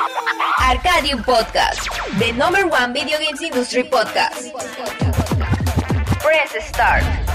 Arcadium Podcast, the number one video games industry podcast. Press start.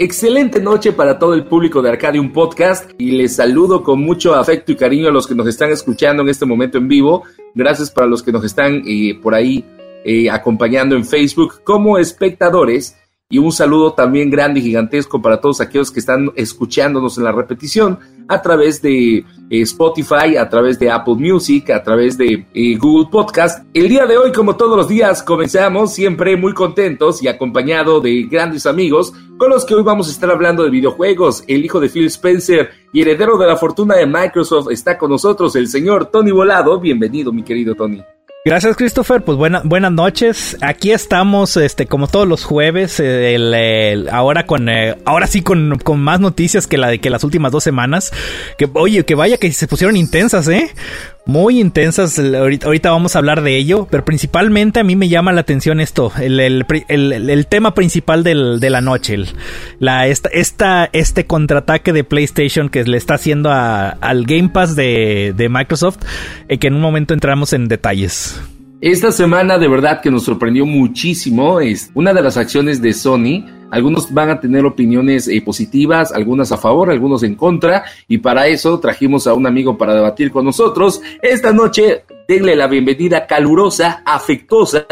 Excelente noche para todo el público de Arcadium Podcast y les saludo con mucho afecto y cariño a los que nos están escuchando en este momento en vivo. Gracias para los que nos están eh, por ahí eh, acompañando en Facebook como espectadores y un saludo también grande y gigantesco para todos aquellos que están escuchándonos en la repetición a través de eh, Spotify, a través de Apple Music, a través de eh, Google Podcast. El día de hoy, como todos los días, comenzamos siempre muy contentos y acompañado de grandes amigos con los que hoy vamos a estar hablando de videojuegos. El hijo de Phil Spencer y heredero de la fortuna de Microsoft está con nosotros, el señor Tony Volado. Bienvenido, mi querido Tony. Gracias, Christopher. Pues buena, buenas noches. Aquí estamos, este, como todos los jueves, eh, el, ahora con, eh, ahora sí con, con, más noticias que la de que las últimas dos semanas. Que, oye, que vaya que se pusieron intensas, ¿eh? Muy intensas. Ahorita, vamos a hablar de ello, pero principalmente a mí me llama la atención esto, el, el, el, tema principal del, de la noche, la, esta, esta, este contraataque de PlayStation que le está haciendo al Game Pass de, de Microsoft, eh, que en un momento entramos en detalles. Esta semana de verdad que nos sorprendió muchísimo es una de las acciones de Sony algunos van a tener opiniones eh, positivas, algunas a favor, algunos en contra, y para eso trajimos a un amigo para debatir con nosotros. Esta noche, denle la bienvenida calurosa, afectuosa,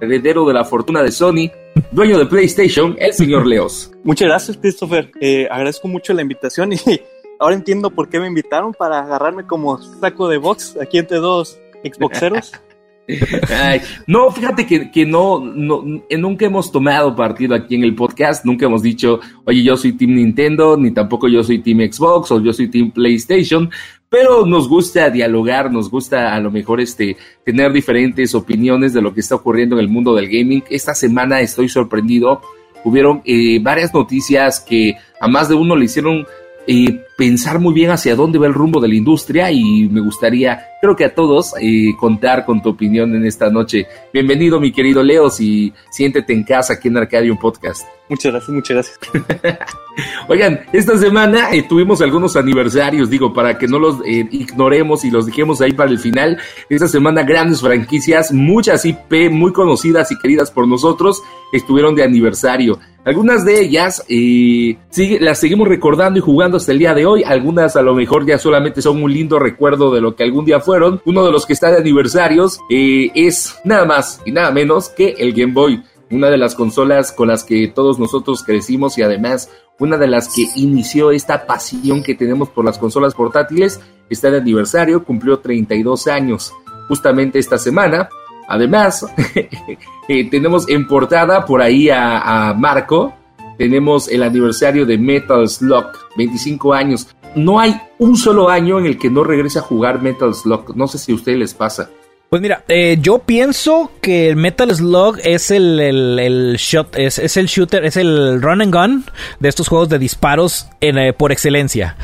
heredero de la fortuna de Sony, dueño de PlayStation, el señor Leos. Muchas gracias, Christopher. Eh, agradezco mucho la invitación y ahora entiendo por qué me invitaron para agarrarme como saco de box aquí entre dos Xboxeros. no, fíjate que, no, no, eh, nunca hemos tomado partido aquí en el podcast, nunca hemos dicho, oye, yo soy Team Nintendo, ni tampoco yo soy Team Xbox o yo soy Team PlayStation, pero nos gusta dialogar, nos gusta a lo mejor este, tener diferentes opiniones de lo que está ocurriendo en el mundo del gaming. Esta semana estoy sorprendido, hubieron eh, varias noticias que a más de uno le hicieron eh, pensar muy bien hacia dónde va el rumbo de la industria y me gustaría, creo que a todos, eh, contar con tu opinión en esta noche. Bienvenido, mi querido Leo, y siéntete en casa aquí en Arcadium Podcast. Muchas gracias, muchas gracias. Oigan, esta semana eh, tuvimos algunos aniversarios, digo, para que no los eh, ignoremos y los dejemos ahí para el final. Esta semana grandes franquicias, muchas IP muy conocidas y queridas por nosotros, estuvieron de aniversario. Algunas de ellas eh, las seguimos recordando y jugando hasta el día de hoy. Algunas a lo mejor ya solamente son un lindo recuerdo de lo que algún día fueron. Uno de los que está de aniversarios es nada más y nada menos que el Game Boy una de las consolas con las que todos nosotros crecimos y además una de las que inició esta pasión que tenemos por las consolas portátiles, está de aniversario, cumplió 32 años justamente esta semana. Además, eh, tenemos en portada por ahí a Marco, tenemos el aniversario de Metal Slug, 25 años. No hay un solo año en el que no regrese a jugar Metal Slug. No sé si a ustedes les pasa. Pues mira, eh, yo pienso que el Metal Slug es el, el, shot, es, el shooter, es el run and gun de estos juegos de disparos en, eh, por excelencia.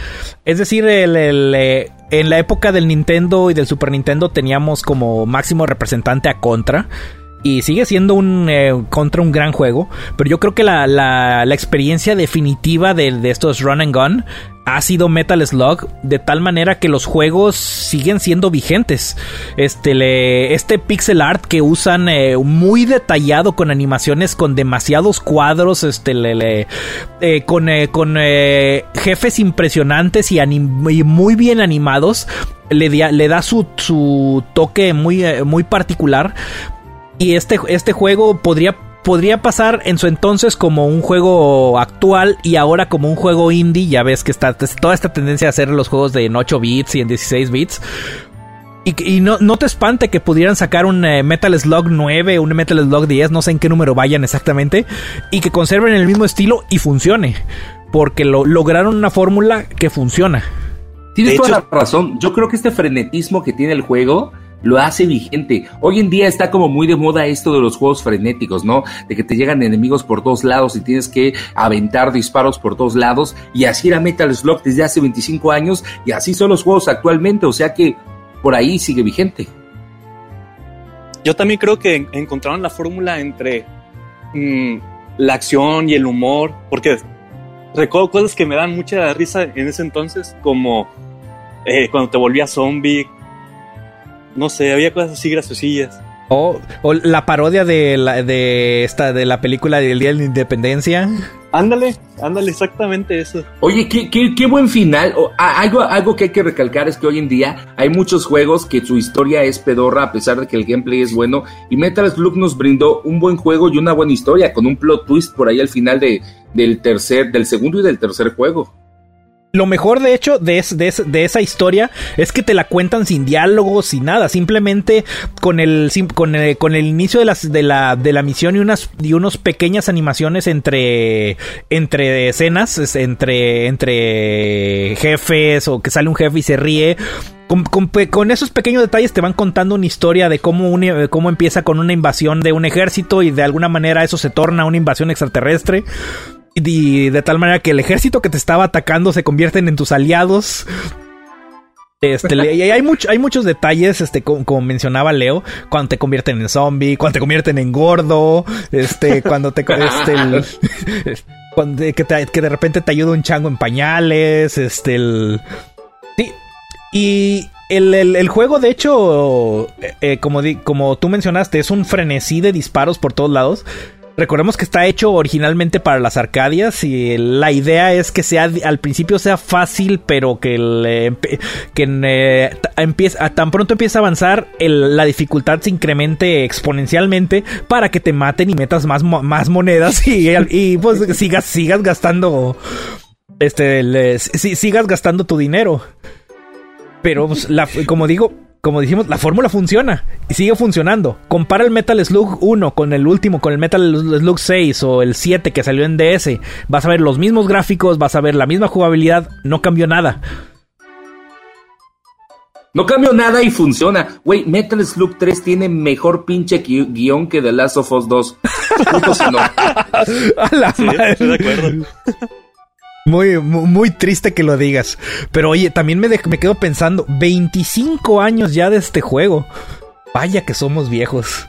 Es decir, el, el, eh, en la época del Nintendo y del Super Nintendo teníamos como máximo representante a Contra y sigue siendo un eh, contra un gran juego. Pero yo creo que la, la, experiencia definitiva de, de, estos run and gun ha sido Metal Slug. De tal manera que los juegos siguen siendo vigentes. Este, le, este pixel art que usan eh, muy detallado con animaciones con demasiados cuadros. Este, le, eh, con, con jefes impresionantes y, y, muy bien animados. Le, le da su, su toque muy, muy particular y este, este juego podría, podría pasar en su entonces como un juego actual y ahora como un juego indie. Ya ves que está toda esta tendencia a hacer los juegos de en 8 bits y en 16 bits. Y, no, no, te espante que pudieran sacar un eh, Metal Slug 9, un Metal Slug 10, no sé en qué número vayan exactamente, y que conserven el mismo estilo y funcione. Porque lo, lograron una fórmula que funciona. Tienes toda la razón. Yo creo que este frenetismo que tiene el juego lo hace vigente. Hoy en día está como muy de moda esto de los juegos frenéticos, ¿no? De que te llegan enemigos por todos lados y tienes que aventar disparos por todos lados. Y así era Metal Slug desde hace 25 años y así son los juegos actualmente, o sea que por ahí sigue vigente. yo también creo que encontraron la fórmula entre mm, la acción y el humor, porque recuerdo cosas que me dan mucha risa en ese entonces, como eh, cuando te volvías zombie, no sé, había cosas así graciosillas. O, la parodia de la, de esta de la película del Día de la Independencia. Ándale, ándale, exactamente eso. Oye, qué, qué, qué buen final. algo, algo que hay que recalcar es que hoy en día hay muchos juegos que su historia es pedorra a pesar de que el gameplay es bueno. Y Metal Slug nos brindó un buen juego y una buena historia con un plot twist por ahí al final de, del tercer, del segundo y del tercer juego. Lo mejor, de hecho, de, de, esa historia es que te la cuentan sin diálogos, sin nada. Simplemente con el, con el, con el inicio de, las, de, la, de la misión y unas y unos pequeñas animaciones entre, entre escenas, entre, entre jefes o que sale un jefe y se ríe. Con, con, esos pequeños detalles te van contando una historia de cómo, cómo empieza con una invasión de un ejército y de alguna manera eso se torna una invasión extraterrestre. De tal manera que el ejército que te estaba atacando se convierten en tus aliados. Este, hay, hay muchos detalles, este, como, mencionaba Leo, cuando te convierten en zombie, cuando te convierten en gordo, este, cuando te, este, cuando, que, de repente te ayuda un chango en pañales, este, el, y el, el, juego, de hecho, eh, eh, como, como tú mencionaste, es un frenesí de disparos por todos lados. Recordemos que está hecho originalmente para las Arcadias y la idea es que sea al principio sea fácil, pero que, que eh, empieza, tan pronto empieza a avanzar la dificultad se incremente exponencialmente para que te maten y metas más, más monedas y, y pues sigas, sigas gastando este sigas gastando tu dinero. Pero pues, como digo, como dijimos, la fórmula funciona y sigue funcionando. Compara el Metal Slug 1 con el último, con el Metal Slug 6 o el 7 que salió en DS. Vas a ver los mismos gráficos, vas a ver la misma jugabilidad, no cambió nada. No cambió nada y funciona. Güey, Metal Slug 3 tiene mejor pinche guion que The Last of Us 2. no. A la madre. Estoy de acuerdo. Muy, muy, triste que lo digas. Pero oye, también me, me quedo pensando, 25 años ya de este juego. Vaya que somos viejos.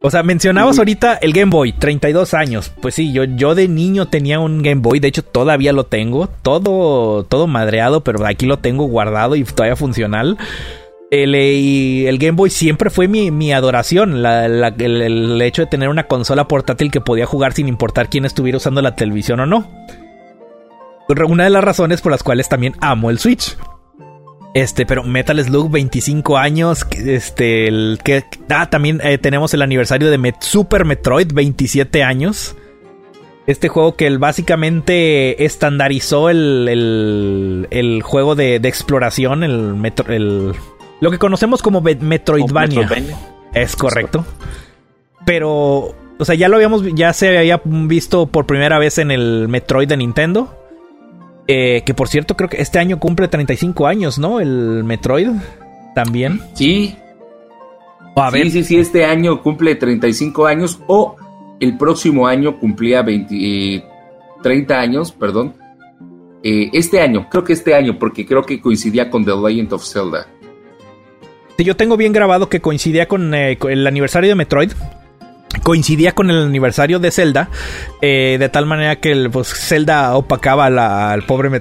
O sea, mencionabas ahorita el Game Boy, 32 años. Pues sí, yo, yo de niño tenía un Game Boy, de hecho todavía lo tengo, todo, todo madreado, pero aquí lo tengo guardado y todavía funcional. El, el Game Boy siempre fue mi, mi adoración, el hecho de tener una consola portátil que podía jugar sin importar quién estuviera usando la televisión o no una de las razones por las cuales también amo el Switch. Este, pero Metal Slug 25 años, este, el que ah, también eh, tenemos el aniversario de Super Metroid 27 años. Este juego que básicamente estandarizó el, el, juego de, exploración, el, el, lo que conocemos como Metroidvania. Es correcto. Pero, o sea, ya lo habíamos, ya se había visto por primera vez en el Metroid de Nintendo. Eh, que por cierto, creo que este año cumple 35 años, ¿no? El Metroid también. Sí. A ver. Sí, sí, sí, este año cumple 35 años o el próximo año cumplía 20, 30 eh, años, perdón. Eh, este año, creo que este año, porque creo que coincidía con The Legend of Zelda. Sí, yo tengo bien grabado que coincidía con el aniversario de Metroid coincidía con el aniversario de Zelda, eh, de tal manera que el, pues, Zelda opacaba al, pobre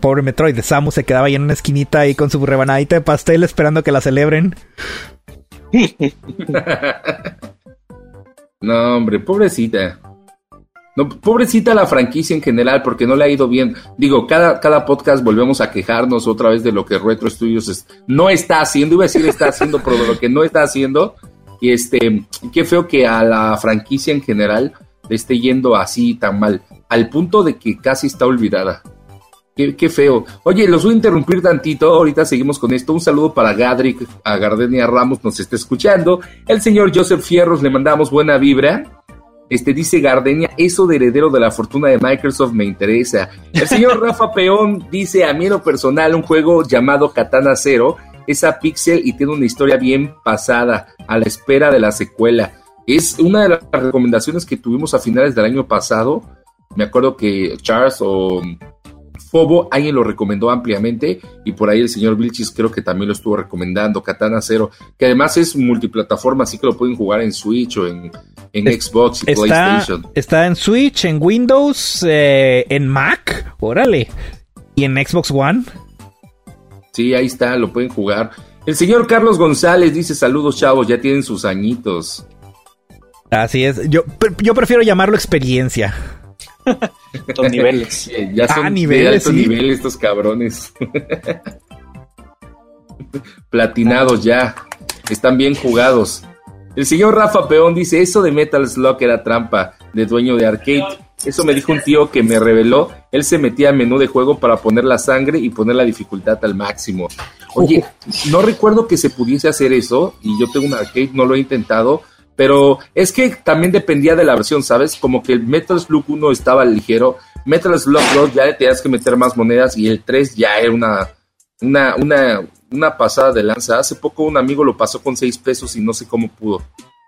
pobre Metroid. Samus se quedaba ahí en una esquinita ahí con su rebanadita de pastel esperando que la celebren. no, hombre, pobrecita. No, pobrecita la franquicia en general, porque no le ha ido bien. Digo, cada, cada podcast volvemos a quejarnos otra vez de lo que Retro Studios no está haciendo. Iba a decir está haciendo, pero de lo que no está haciendo. Y este, qué feo que a la franquicia en general le esté yendo así tan mal, al punto de que casi está olvidada. Qué, feo. Oye, los voy a interrumpir tantito. Ahorita seguimos con esto. Un saludo para Gadric, a Gardenia Ramos, nos está escuchando. El señor Joseph Fierros, le mandamos buena vibra. Este dice Gardenia, eso de heredero de la fortuna de Microsoft me interesa. El señor Rafa Peón dice, a mí en lo personal, un juego llamado Katana Zero esa pixel y tiene una historia bien pasada, a la espera de la secuela. Es una de las recomendaciones que tuvimos a finales del año pasado. Me acuerdo que Charles o Fobo, alguien lo recomendó ampliamente y por ahí el señor Vilchis creo que también lo estuvo recomendando, Katana Zero, que además es multiplataforma, así que lo pueden jugar en Switch o en, Xbox y PlayStation. Está en Switch, en Windows, eh, en Mac, órale, y en Xbox One. Sí, ahí está, lo pueden jugar. El señor Carlos González dice saludos chavos, ya tienen sus añitos. Así es, yo, yo prefiero llamarlo experiencia. Los niveles. ya son ah, de alto nivel estos cabrones. Platinados ya. Están bien jugados. El señor Rafa Peón dice, eso de Metal Slug era trampa de dueño de arcade. Eso me dijo un tío que me reveló. Él se metía a menú de juego para poner la sangre y poner la dificultad al máximo. Oye, no recuerdo que se pudiese hacer eso y yo tengo un arcade, no lo he intentado, pero es que también dependía de la versión, ¿sabes? Como que el Metal Slug 1 estaba ligero, Metal Slug 2 ya le tenías que meter más monedas y el 3 ya era una, una, una, una pasada de lanza. Hace poco un amigo lo pasó con 6 pesos y no sé cómo pudo. o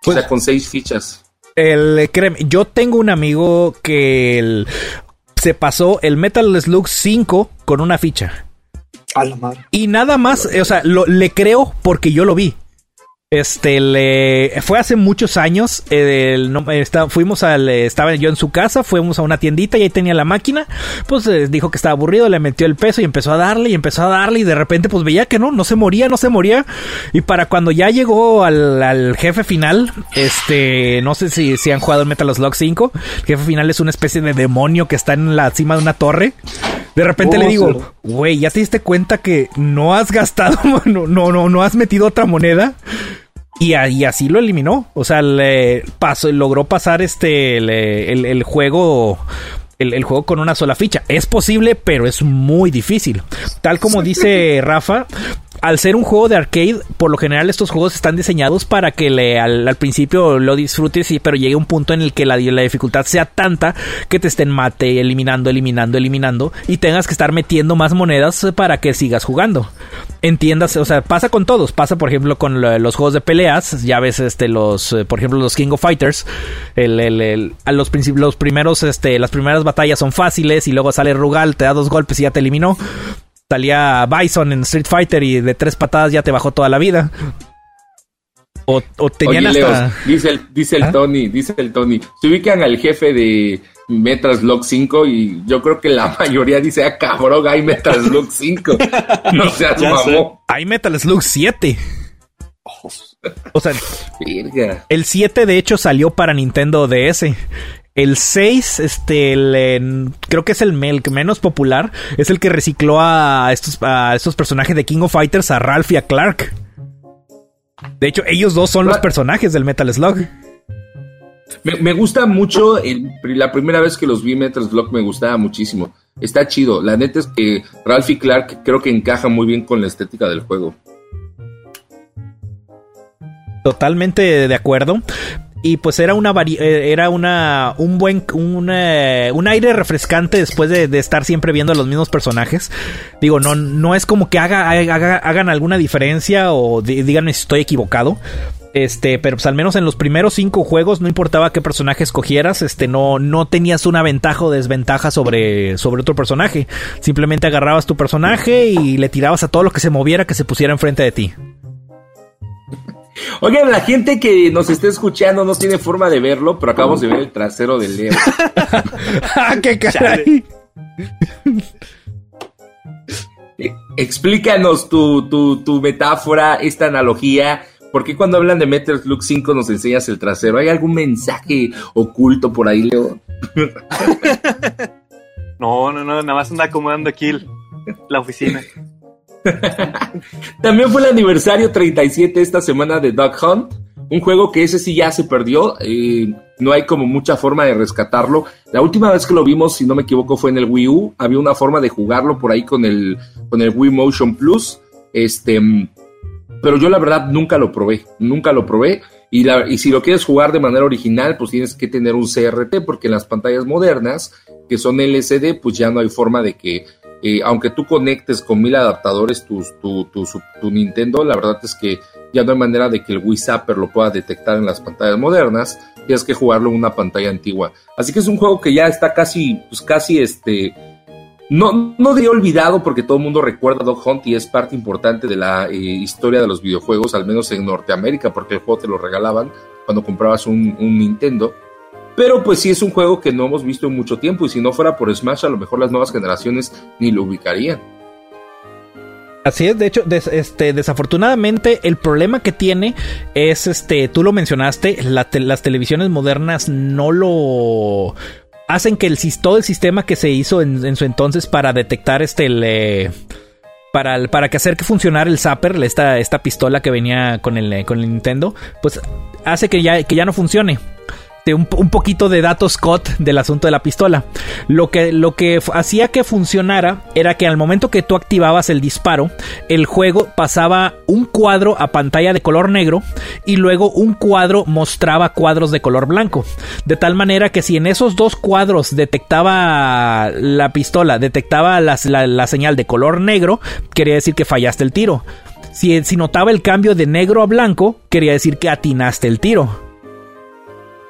sea, pues con 6 fichas. El, créeme, yo tengo un amigo que se pasó el Metal Slug 5 con una ficha. A la madre. Y nada más, o sea, lo, le creo porque yo lo vi. Este, le, fue hace muchos años. El, fuimos al, estaba yo en su casa, fuimos a una tiendita y ahí tenía la máquina. Pues eh, dijo que estaba aburrido, le metió el peso y empezó a darle y empezó a darle. Y de repente, pues veía que no, no se moría, no se moría. Y para cuando ya llegó al, jefe final, este, no sé si, si han jugado en Metal Slug 5. El jefe final es una especie de demonio que está en la cima de una torre. De repente le oh, digo, güey, ¿ya te diste cuenta que no has gastado, no, no, no, no has metido otra moneda? Y, así lo eliminó. O sea, le pasó, logró pasar este el, juego. El, juego con una sola ficha. Es posible, pero es muy difícil. Tal como dice Rafa, al ser un juego de arcade, por lo general estos juegos están diseñados para que le, al, principio lo disfrutes, y, pero llegue un punto en el que la, la, dificultad sea tanta que te estén mate, eliminando, eliminando, eliminando, y tengas que estar metiendo más monedas para que sigas jugando. Entiendas, o sea, pasa con todos, pasa por ejemplo con los juegos de peleas, ya ves este los, eh, por ejemplo los King of Fighters, el, los, los primeros, este, las primeras batallas son fáciles y luego sale Rugal, te da dos golpes y ya te eliminó salía Bison en Street Fighter y de tres patadas ya te bajó toda la vida. O, tenían hasta... dice el, dice el ¿Ah? Tony, dice el Tony, se ubican al jefe de Metal Slug 5 y yo creo que la mayoría dice, ah, cabrón, hay Metal Slug 5. no seas mamó. Hay Metal Slug 7. O sea, el 7 de hecho salió para Nintendo DS. El 6, este, creo que es el, menos popular. Es el que recicló a estos, a estos personajes de King of Fighters, a Ralph y a Clark. De hecho, ellos dos son los personajes del Metal Slug. Me, gusta mucho, la primera vez que los vi Metal Slug me gustaba muchísimo. Está chido. La neta es que Ralph y Clark creo que encaja muy bien con la estética del juego. Totalmente de acuerdo y pues era una eh, era una un buen un, un aire refrescante después de, estar siempre viendo a los mismos personajes digo no no es como que haga, hagan alguna diferencia o díganme si estoy equivocado este, pero pues al menos en los primeros cinco juegos no importaba qué personaje escogieras, este, no, no tenías una ventaja o desventaja sobre, sobre otro personaje. Simplemente agarrabas tu personaje y le tirabas a todo lo que se moviera que se pusiera enfrente de ti. Oigan, la gente que nos esté escuchando no tiene forma de verlo, pero acabamos de ver el trasero de Leo. ¡Ah, qué caray! Explícanos tu, tu, tu metáfora, esta analogía. ¿Por qué cuando hablan de Metal Slug 5 nos enseñas el trasero? ¿Hay algún mensaje oculto por ahí, Leo? no, no, no, nada más anda acomodando aquí la oficina. También fue el aniversario 37 esta semana de Duck Hunt, un juego que ese sí ya se perdió, eh, no hay como mucha forma de rescatarlo. La última vez que lo vimos, si no me equivoco, fue en el Wii U, había una forma de jugarlo por ahí con el, con el Wii Motion Plus, este, pero yo la verdad nunca lo probé, nunca lo probé. Y, y si lo quieres jugar de manera original, pues tienes que tener un CRT, porque en las pantallas modernas, que son LCD, pues ya no hay forma de que aunque tú conectes con mil adaptadores tu, tu, tu, Nintendo, la verdad es que ya no hay manera de que el Wii Zapper lo pueda detectar en las pantallas modernas, tienes que jugarlo en una pantalla antigua. Así que es un juego que ya está casi, pues casi este, no, no diría olvidado porque todo el mundo recuerda a Dog Hunt y es parte importante de la eh, historia de los videojuegos, al menos en Norteamérica, porque el juego te lo regalaban cuando comprabas un Nintendo. Pero pues sí es un juego que no hemos visto en mucho tiempo y si no fuera por Smash a lo mejor las nuevas generaciones ni lo ubicarían. Así es, de hecho, este, desafortunadamente el problema que tiene es, este, tú lo mencionaste, las televisiones modernas no lo hacen que el, todo el sistema que se hizo en, su entonces para detectar este, para, para que hacer que funcionara el zapper, esta, esta pistola que venía con el, con el Nintendo, pues hace que ya, que ya no funcione. Este, un, poquito de datos Scott del asunto de la pistola. Lo que, lo que hacía que funcionara era que al momento que tú activabas el disparo, el juego pasaba un cuadro a pantalla de color negro y luego un cuadro mostraba cuadros de color blanco. De tal manera que si en esos dos cuadros detectaba la pistola, detectaba la, señal de color negro, quería decir que fallaste el tiro. Si, si, notaba el cambio de negro a blanco, quería decir que atinaste el tiro.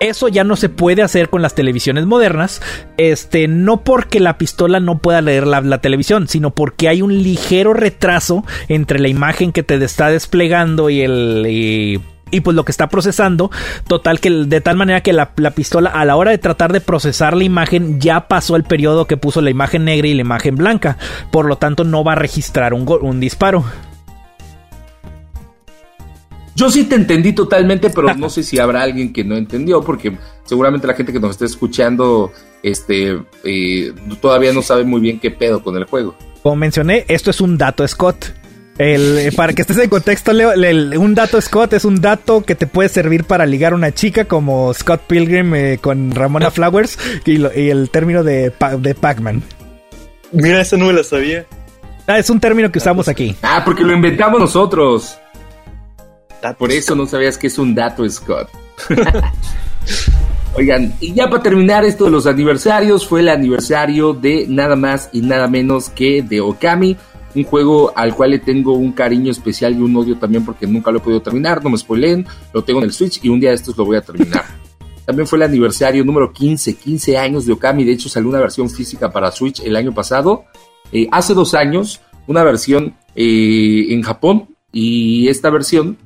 Eso ya no se puede hacer con las televisiones modernas. Este, no porque la pistola no pueda leer la, televisión, sino porque hay un ligero retraso entre la imagen que te está desplegando y el. Y, pues lo que está procesando, total que de tal manera que la, pistola a la hora de tratar de procesar la imagen ya pasó el periodo que puso la imagen negra y la imagen blanca, por lo tanto no va a registrar un, un disparo. Yo sí te entendí totalmente, pero no sé si habrá alguien que no entendió, porque seguramente la gente que nos esté escuchando este, eh, todavía no sabe muy bien qué pedo con el juego. Como mencioné, esto es un dato Scott. Eh, para que estés en contexto, Leo, un dato Scott es un dato que te puede servir para ligar a una chica como Scott Pilgrim eh, con Ramona Flowers y, el término de, de Pac-Man. Mira, eso no me lo sabía. Ah, es un término que usamos aquí. Ah, porque lo inventamos nosotros. Por eso no sabías que es un dato, Scott. Oigan, y ya para terminar esto de los aniversarios, fue el aniversario de nada más y nada menos que de Okami, un juego al cual le tengo un cariño especial y un odio también porque nunca lo he podido terminar, no me spoileen, lo tengo en el Switch y un día de estos lo voy a terminar. También fue el aniversario número 15, 15 años de Okami, de hecho salió una versión física para Switch el año pasado, eh, hace dos años, una versión eh, en Japón y esta versión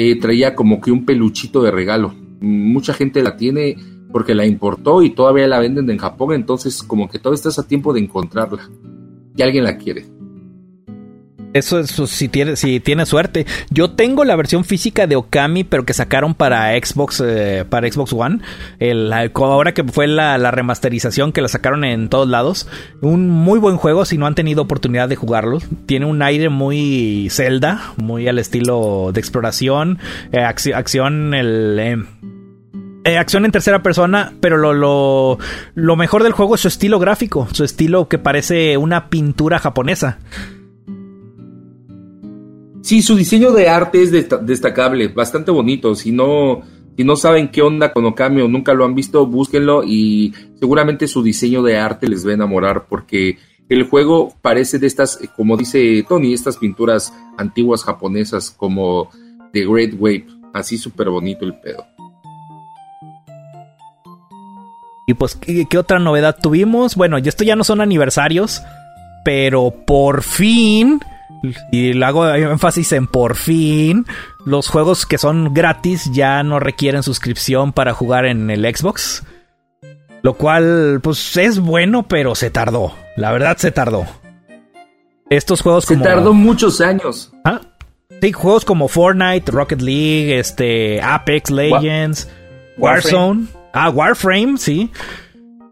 eh, traía como que un peluchito de regalo. Mucha gente la tiene porque la importó y todavía la venden en Japón, entonces como que todavía estás a tiempo de encontrarla. Y alguien la quiere. Eso, eso si tiene, si tiene suerte. Yo tengo la versión física de Okami, pero que sacaron para Xbox, eh, para Xbox One. El, ahora que fue la, remasterización que la sacaron en todos lados. Un muy buen juego si no han tenido oportunidad de jugarlo. Tiene un aire muy Zelda, muy al estilo de exploración, eh, acción, el... Eh, acción en tercera persona, pero lo, lo, lo, mejor del juego es su estilo gráfico, su estilo que parece una pintura japonesa. Sí, su diseño de arte es destacable, bastante bonito. Si no, si no saben qué onda con Okami o nunca lo han visto, búsquenlo y seguramente su diseño de arte les va a enamorar porque el juego parece de estas, como dice Tony, estas pinturas antiguas japonesas como The Great Wave. Así súper bonito el pedo. Y pues, ¿qué, ¿qué, otra novedad tuvimos? Bueno, esto ya no son aniversarios, pero por fin y le hago énfasis en por fin. Los juegos que son gratis ya no requieren suscripción para jugar en el Xbox. Lo cual, pues es bueno, pero se tardó. La verdad, se tardó. Estos juegos se tardó muchos años. ¿Ah? Sí, juegos como Fortnite, Rocket League, este, Apex Legends, Warzone. Ah, Warframe, sí.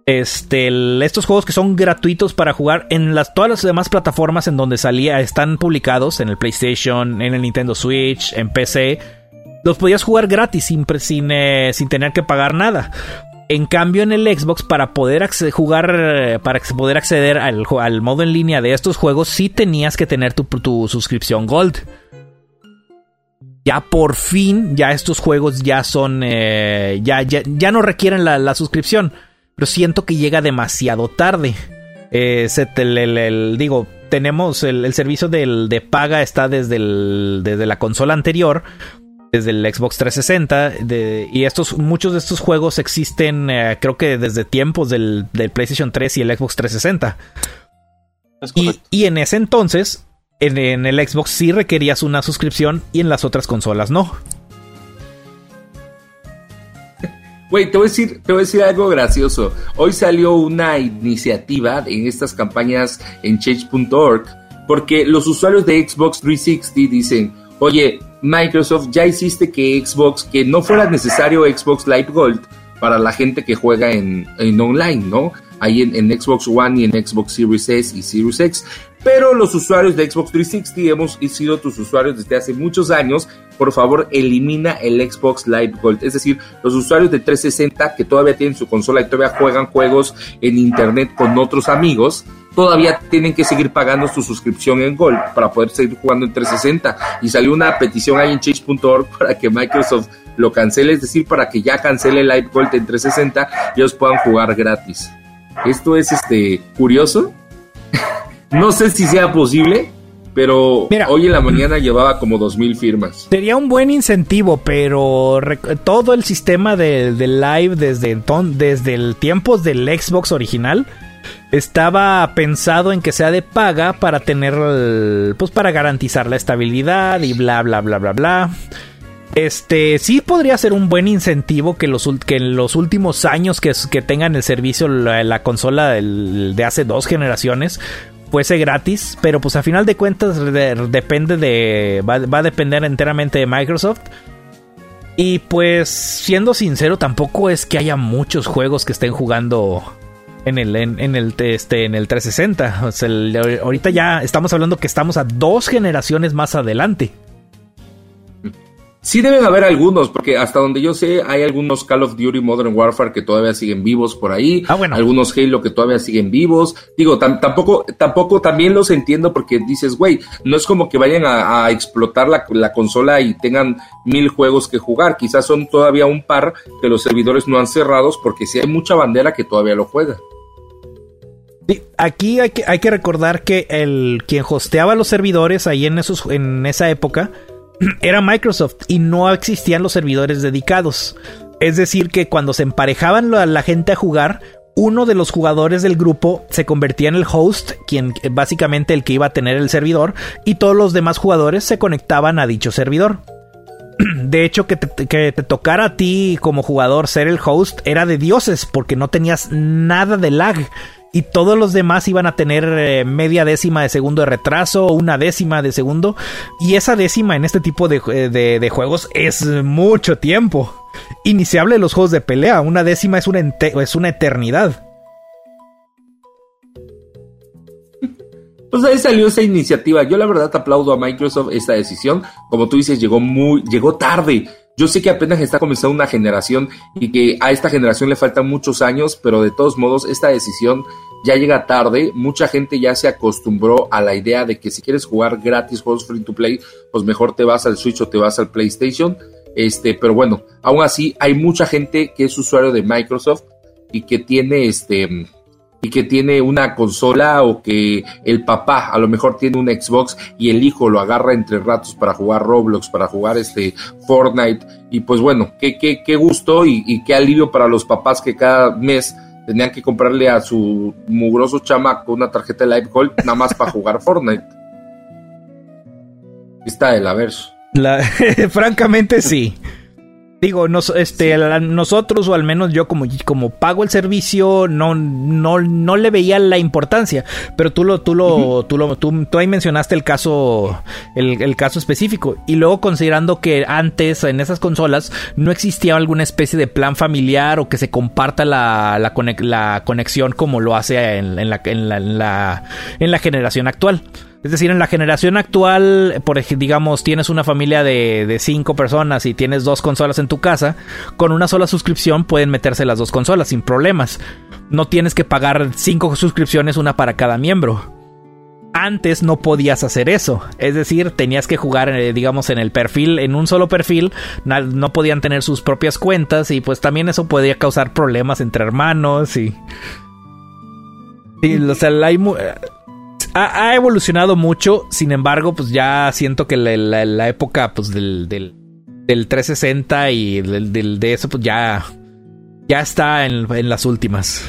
Este, estos juegos que son gratuitos para jugar en todas las demás plataformas en donde salía están publicados, en el PlayStation, en el Nintendo Switch, en PC. Los podías jugar gratis eh, sin tener que pagar nada. En cambio, en el Xbox, para poder jugar, para poder acceder al, modo en línea de estos juegos, sí tenías que tener tu, suscripción Gold. Ya por fin, ya estos juegos ya son, eh, ya, ya, no requieren la suscripción pero siento que llega demasiado tarde. Eh, digo, tenemos el, servicio de paga está desde, desde la consola anterior, desde el Xbox 360 y estos muchos de estos juegos existen eh, creo que desde tiempos del, del, PlayStation 3 y el Xbox 360 Y, y, en ese entonces, en, en, el Xbox sí requerías una suscripción y en las otras consolas no. Güey, te voy a decir, te voy a decir algo gracioso. Hoy salió una iniciativa en estas campañas en change.org porque los usuarios de Xbox 360 dicen, oye, Microsoft, ya hiciste que Xbox, que no fuera necesario Xbox Live Gold para la gente que juega en, en online, ¿no? Ahí en, Xbox One y en Xbox Series S y Series X. Pero los usuarios de Xbox 360 hemos sido tus usuarios desde hace muchos años. Por favor, elimina el Xbox Live Gold. Es decir, los usuarios de 360 que todavía tienen su consola y todavía juegan juegos en internet con otros amigos, todavía tienen que seguir pagando su suscripción en Gold para poder seguir jugando en 360. Y salió una petición ahí en change.org para que Microsoft lo cancele, es decir, para que ya cancele Live Gold en 360 y ellos puedan jugar gratis. Esto es este curioso. no sé si sea posible, pero hoy en la mañana llevaba como 2000 firmas. Sería un buen incentivo, pero todo el sistema de, live desde desde el tiempo del Xbox original estaba pensado en que sea de paga para tener pues para garantizar la estabilidad y bla bla bla bla bla. Este sí podría ser un buen incentivo que, los, que en los últimos años que, tengan el servicio la, consola de hace dos generaciones fuese gratis, pero pues a final de cuentas depende de va, a depender enteramente de Microsoft. Y pues siendo sincero, tampoco es que haya muchos juegos que estén jugando en el en, el este en el 360. O sea, ahorita ya estamos hablando que estamos a dos generaciones más adelante. Sí deben haber algunos, porque hasta donde yo sé hay algunos Call of Duty Modern Warfare que todavía siguen vivos por ahí, ah, bueno. algunos Halo que todavía siguen vivos. Digo, tampoco, tampoco también los entiendo porque dices, güey, no es como que vayan a, explotar la, la, consola y tengan mil juegos que jugar. Quizás son todavía un par que los servidores no han cerrados porque sí hay mucha bandera que todavía lo juega. Aquí hay que, hay que recordar que el quien hosteaba los servidores ahí en esos en esa época era Microsoft y no existían los servidores dedicados. Es decir, que cuando se emparejaban la, gente a jugar, uno de los jugadores del grupo se convertía en el host, quien básicamente el que iba a tener el servidor, y todos los demás jugadores se conectaban a dicho servidor. De hecho, que que te, tocara a ti como jugador ser el host era de dioses, porque no tenías nada de lag y todos los demás iban a tener eh, media décima de segundo de retraso una décima de segundo. Y esa décima en este tipo de, eh, juegos es mucho tiempo. Iniciable los juegos de pelea, una décima es una, es una eternidad. Pues ahí salió esa iniciativa. Yo la verdad aplaudo a Microsoft esta decisión. Como tú dices, llegó muy, llegó tarde. Yo sé que apenas está comenzando una generación y que a esta generación le faltan muchos años, pero de todos modos esta decisión ya llega tarde, mucha gente ya se acostumbró a la idea de que si quieres jugar gratis juegos free to play, pues mejor te vas al Switch o te vas al PlayStation. Este, pero bueno, aún así hay mucha gente que es usuario de Microsoft y que tiene este y que tiene una consola o que el papá a lo mejor tiene un Xbox y el hijo lo agarra entre ratos para jugar Roblox, para jugar este Fortnite y pues bueno, qué, qué, qué gusto y, qué alivio para los papás que cada mes tenían que comprarle a su mugroso chamaco una tarjeta de Live Gold nada más para jugar Fortnite. Está el averso. La, francamente sí. Digo, nos, este, nosotros, o al menos yo como, como pago el servicio, no, no, no le veía la importancia. Pero tú lo, tú lo, tú lo, tú, ahí mencionaste el caso, el, caso específico. Y luego considerando que antes en esas consolas no existía alguna especie de plan familiar o que se comparta la, la, la conexión como lo hace en, la, en, la, en la generación actual. Es decir, en la generación actual, por digamos, tienes una familia de, cinco personas y tienes dos consolas en tu casa, con una sola suscripción pueden meterse las dos consolas sin problemas. No tienes que pagar cinco suscripciones, una para cada miembro. Antes no podías hacer eso. Es decir, tenías que jugar, eh, digamos, en el perfil, en un solo perfil. No podían tener sus propias cuentas y pues también eso podía causar problemas entre hermanos y... Y, o sea, hay, ha, evolucionado mucho, sin embargo, pues ya siento que la, época pues del, del, 360 y del, de eso, pues ya, ya está en, las últimas.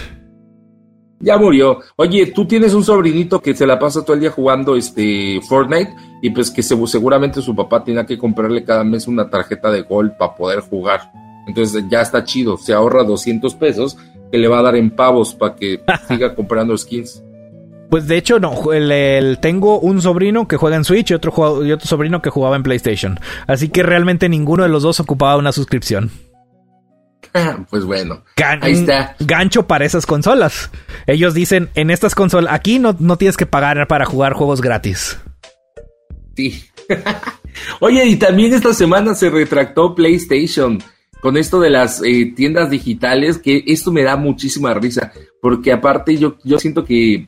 Ya murió. Oye, tú tienes un sobrinito que se la pasa todo el día jugando este Fortnite y pues que seguramente su papá tiene que comprarle cada mes una tarjeta de gol para poder jugar. Entonces ya está chido, se ahorra 200 pesos que le va a dar en pavos para que siga comprando skins. Pues de hecho no, el, tengo un sobrino que juega en Switch y otro, y otro sobrino que jugaba en PlayStation. Así que realmente ninguno de los dos ocupaba una suscripción. pues bueno, ahí está. Gancho para esas consolas. Ellos dicen, en estas consolas, aquí no, no tienes que pagar para jugar juegos gratis. Sí. Oye, y también esta semana se retractó PlayStation con esto de las eh, tiendas digitales, que esto me da muchísima risa, porque aparte yo, yo siento que,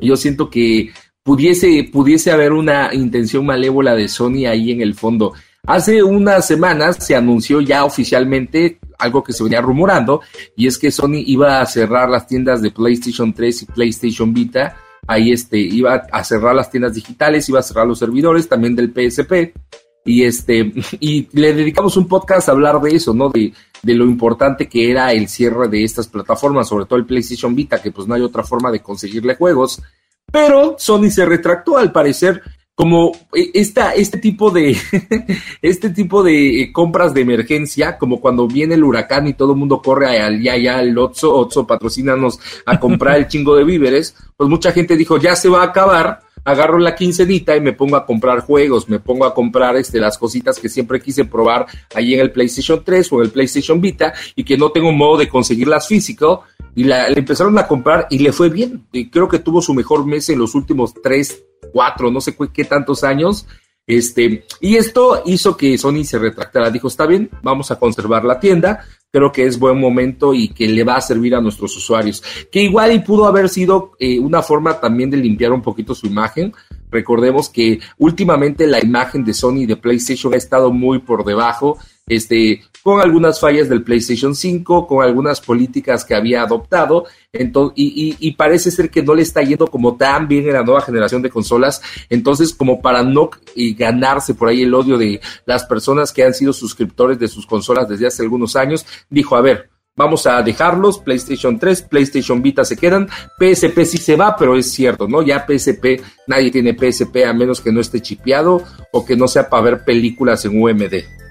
yo siento que pudiese, pudiese haber una intención malévola de Sony ahí en el fondo. Hace unas semanas se anunció ya oficialmente algo que se venía rumorando, y es que Sony iba a cerrar las tiendas de PlayStation 3 y PlayStation Vita. Ahí este, iba a cerrar las tiendas digitales, iba a cerrar los servidores también del PSP. Y este, y le dedicamos un podcast a hablar de eso, ¿no? De, de lo importante que era el cierre de estas plataformas, sobre todo el PlayStation Vita, que pues no hay otra forma de conseguirle juegos. Pero Sony se retractó, al parecer, como eh, esta, este tipo de este tipo de eh, compras de emergencia, como cuando viene el huracán y todo el mundo corre al ya ya el Otso, Otso patrocínanos a comprar el chingo de víveres, pues mucha gente dijo, ya se va a acabar, agarro la quincenita y me pongo a comprar juegos, me pongo a comprar este las cositas que siempre quise probar ahí en el PlayStation 3 o en el PlayStation Vita y que no tengo modo de conseguirlas físico y la, le empezaron a comprar y le fue bien. Y creo que tuvo su mejor mes en los últimos tres, cuatro, no sé qué, tantos años. Este, y esto hizo que Sony se retractara. Dijo, está bien, vamos a conservar la tienda. Creo que es buen momento y que le va a servir a nuestros usuarios. Que igual y pudo haber sido eh, una forma también de limpiar un poquito su imagen. Recordemos que últimamente la imagen de Sony de PlayStation ha estado muy por debajo este, con algunas fallas del PlayStation 5, con algunas políticas que había adoptado, entonces, y, parece ser que no le está yendo como tan bien en la nueva generación de consolas, entonces como para no ganarse por ahí el odio de las personas que han sido suscriptores de sus consolas desde hace algunos años, dijo, a ver, vamos a dejarlos, PlayStation 3, PlayStation Vita se quedan, PSP sí se va, pero es cierto, ¿no? Ya PSP, nadie tiene PSP a menos que no esté chipeado o que no sea para ver películas en UMD.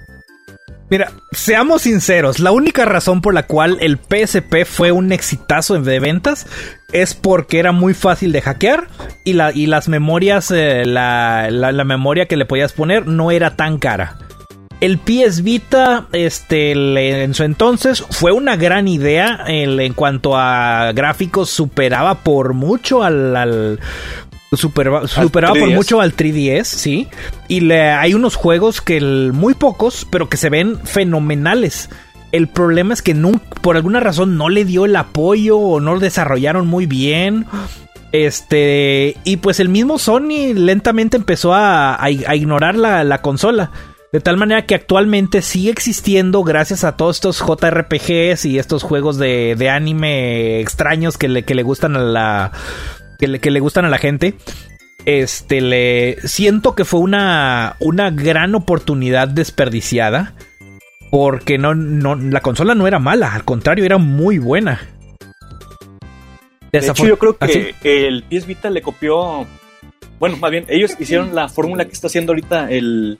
Mira, seamos sinceros, la única razón por la cual el PSP fue un exitazo de ventas es porque era muy fácil de hackear y, la, y las memorias, eh, la, la, memoria que le podías poner no era tan cara. El PS Vita, este, en su entonces fue una gran idea en, cuanto a gráficos, superaba por mucho al superaba por mucho al 3DS, sí. Y le, hay unos juegos que muy pocos, pero que se ven fenomenales. El problema es que por alguna razón no le dio el apoyo o no lo desarrollaron muy bien. Este. Y pues el mismo Sony lentamente empezó a, ignorar la, consola. De tal manera que actualmente sigue existiendo gracias a todos estos JRPGs y estos juegos de, de anime extraños que le, que le gustan a la, que le, que le gustan a la gente. Este, le siento que fue una, una gran oportunidad desperdiciada. Porque no, no, la consola no era mala, al contrario, era muy buena. De hecho, yo creo que ¿Ah, el PS Vita le copió. Bueno, más bien, ellos hicieron la fórmula que está haciendo ahorita el,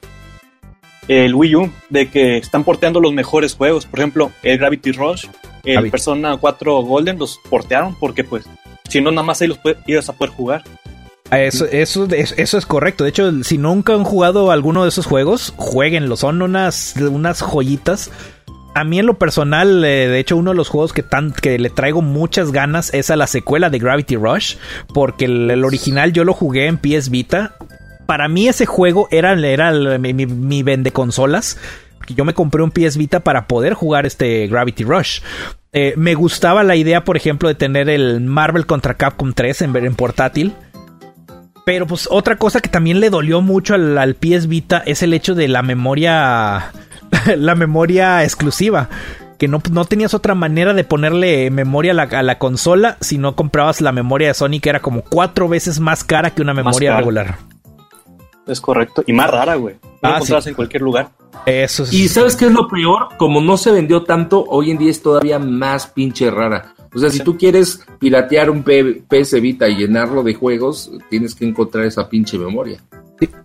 el Wii U, de que están porteando los mejores juegos. Por ejemplo, el Gravity Rush, el Persona 4 Golden los portearon porque pues si no, nada más ahí los ibas a poder jugar. Eso, eso, es correcto. De hecho, si nunca han jugado alguno de esos juegos, jueguenlo. Son unas, unas joyitas. A mí en lo personal, eh, de hecho, uno de los juegos que, tan, que le traigo muchas ganas es a la secuela de Gravity Rush. Porque el, original yo lo jugué en PS Vita. Para mí ese juego era, era mi, mi, mi vende consolas. Yo me compré un PS Vita para poder jugar este Gravity Rush. Eh, me gustaba la idea, por ejemplo, de tener el Marvel contra Capcom 3 en, en portátil. Pero pues otra cosa que también le dolió mucho al, al PS Vita es el hecho de la memoria. la memoria exclusiva. Que no, no, tenías otra manera de ponerle memoria a la, consola si no comprabas la memoria de Sony, que era como cuatro veces más cara que una memoria regular. Es correcto. Y más rara, güey. No ah, en cualquier lugar. Eso Y ¿sabes qué es lo peor? Como no se vendió tanto, hoy en día es todavía más pinche rara. O sea, si tú quieres piratear un PS Vita y llenarlo de juegos, tienes que encontrar esa pinche memoria.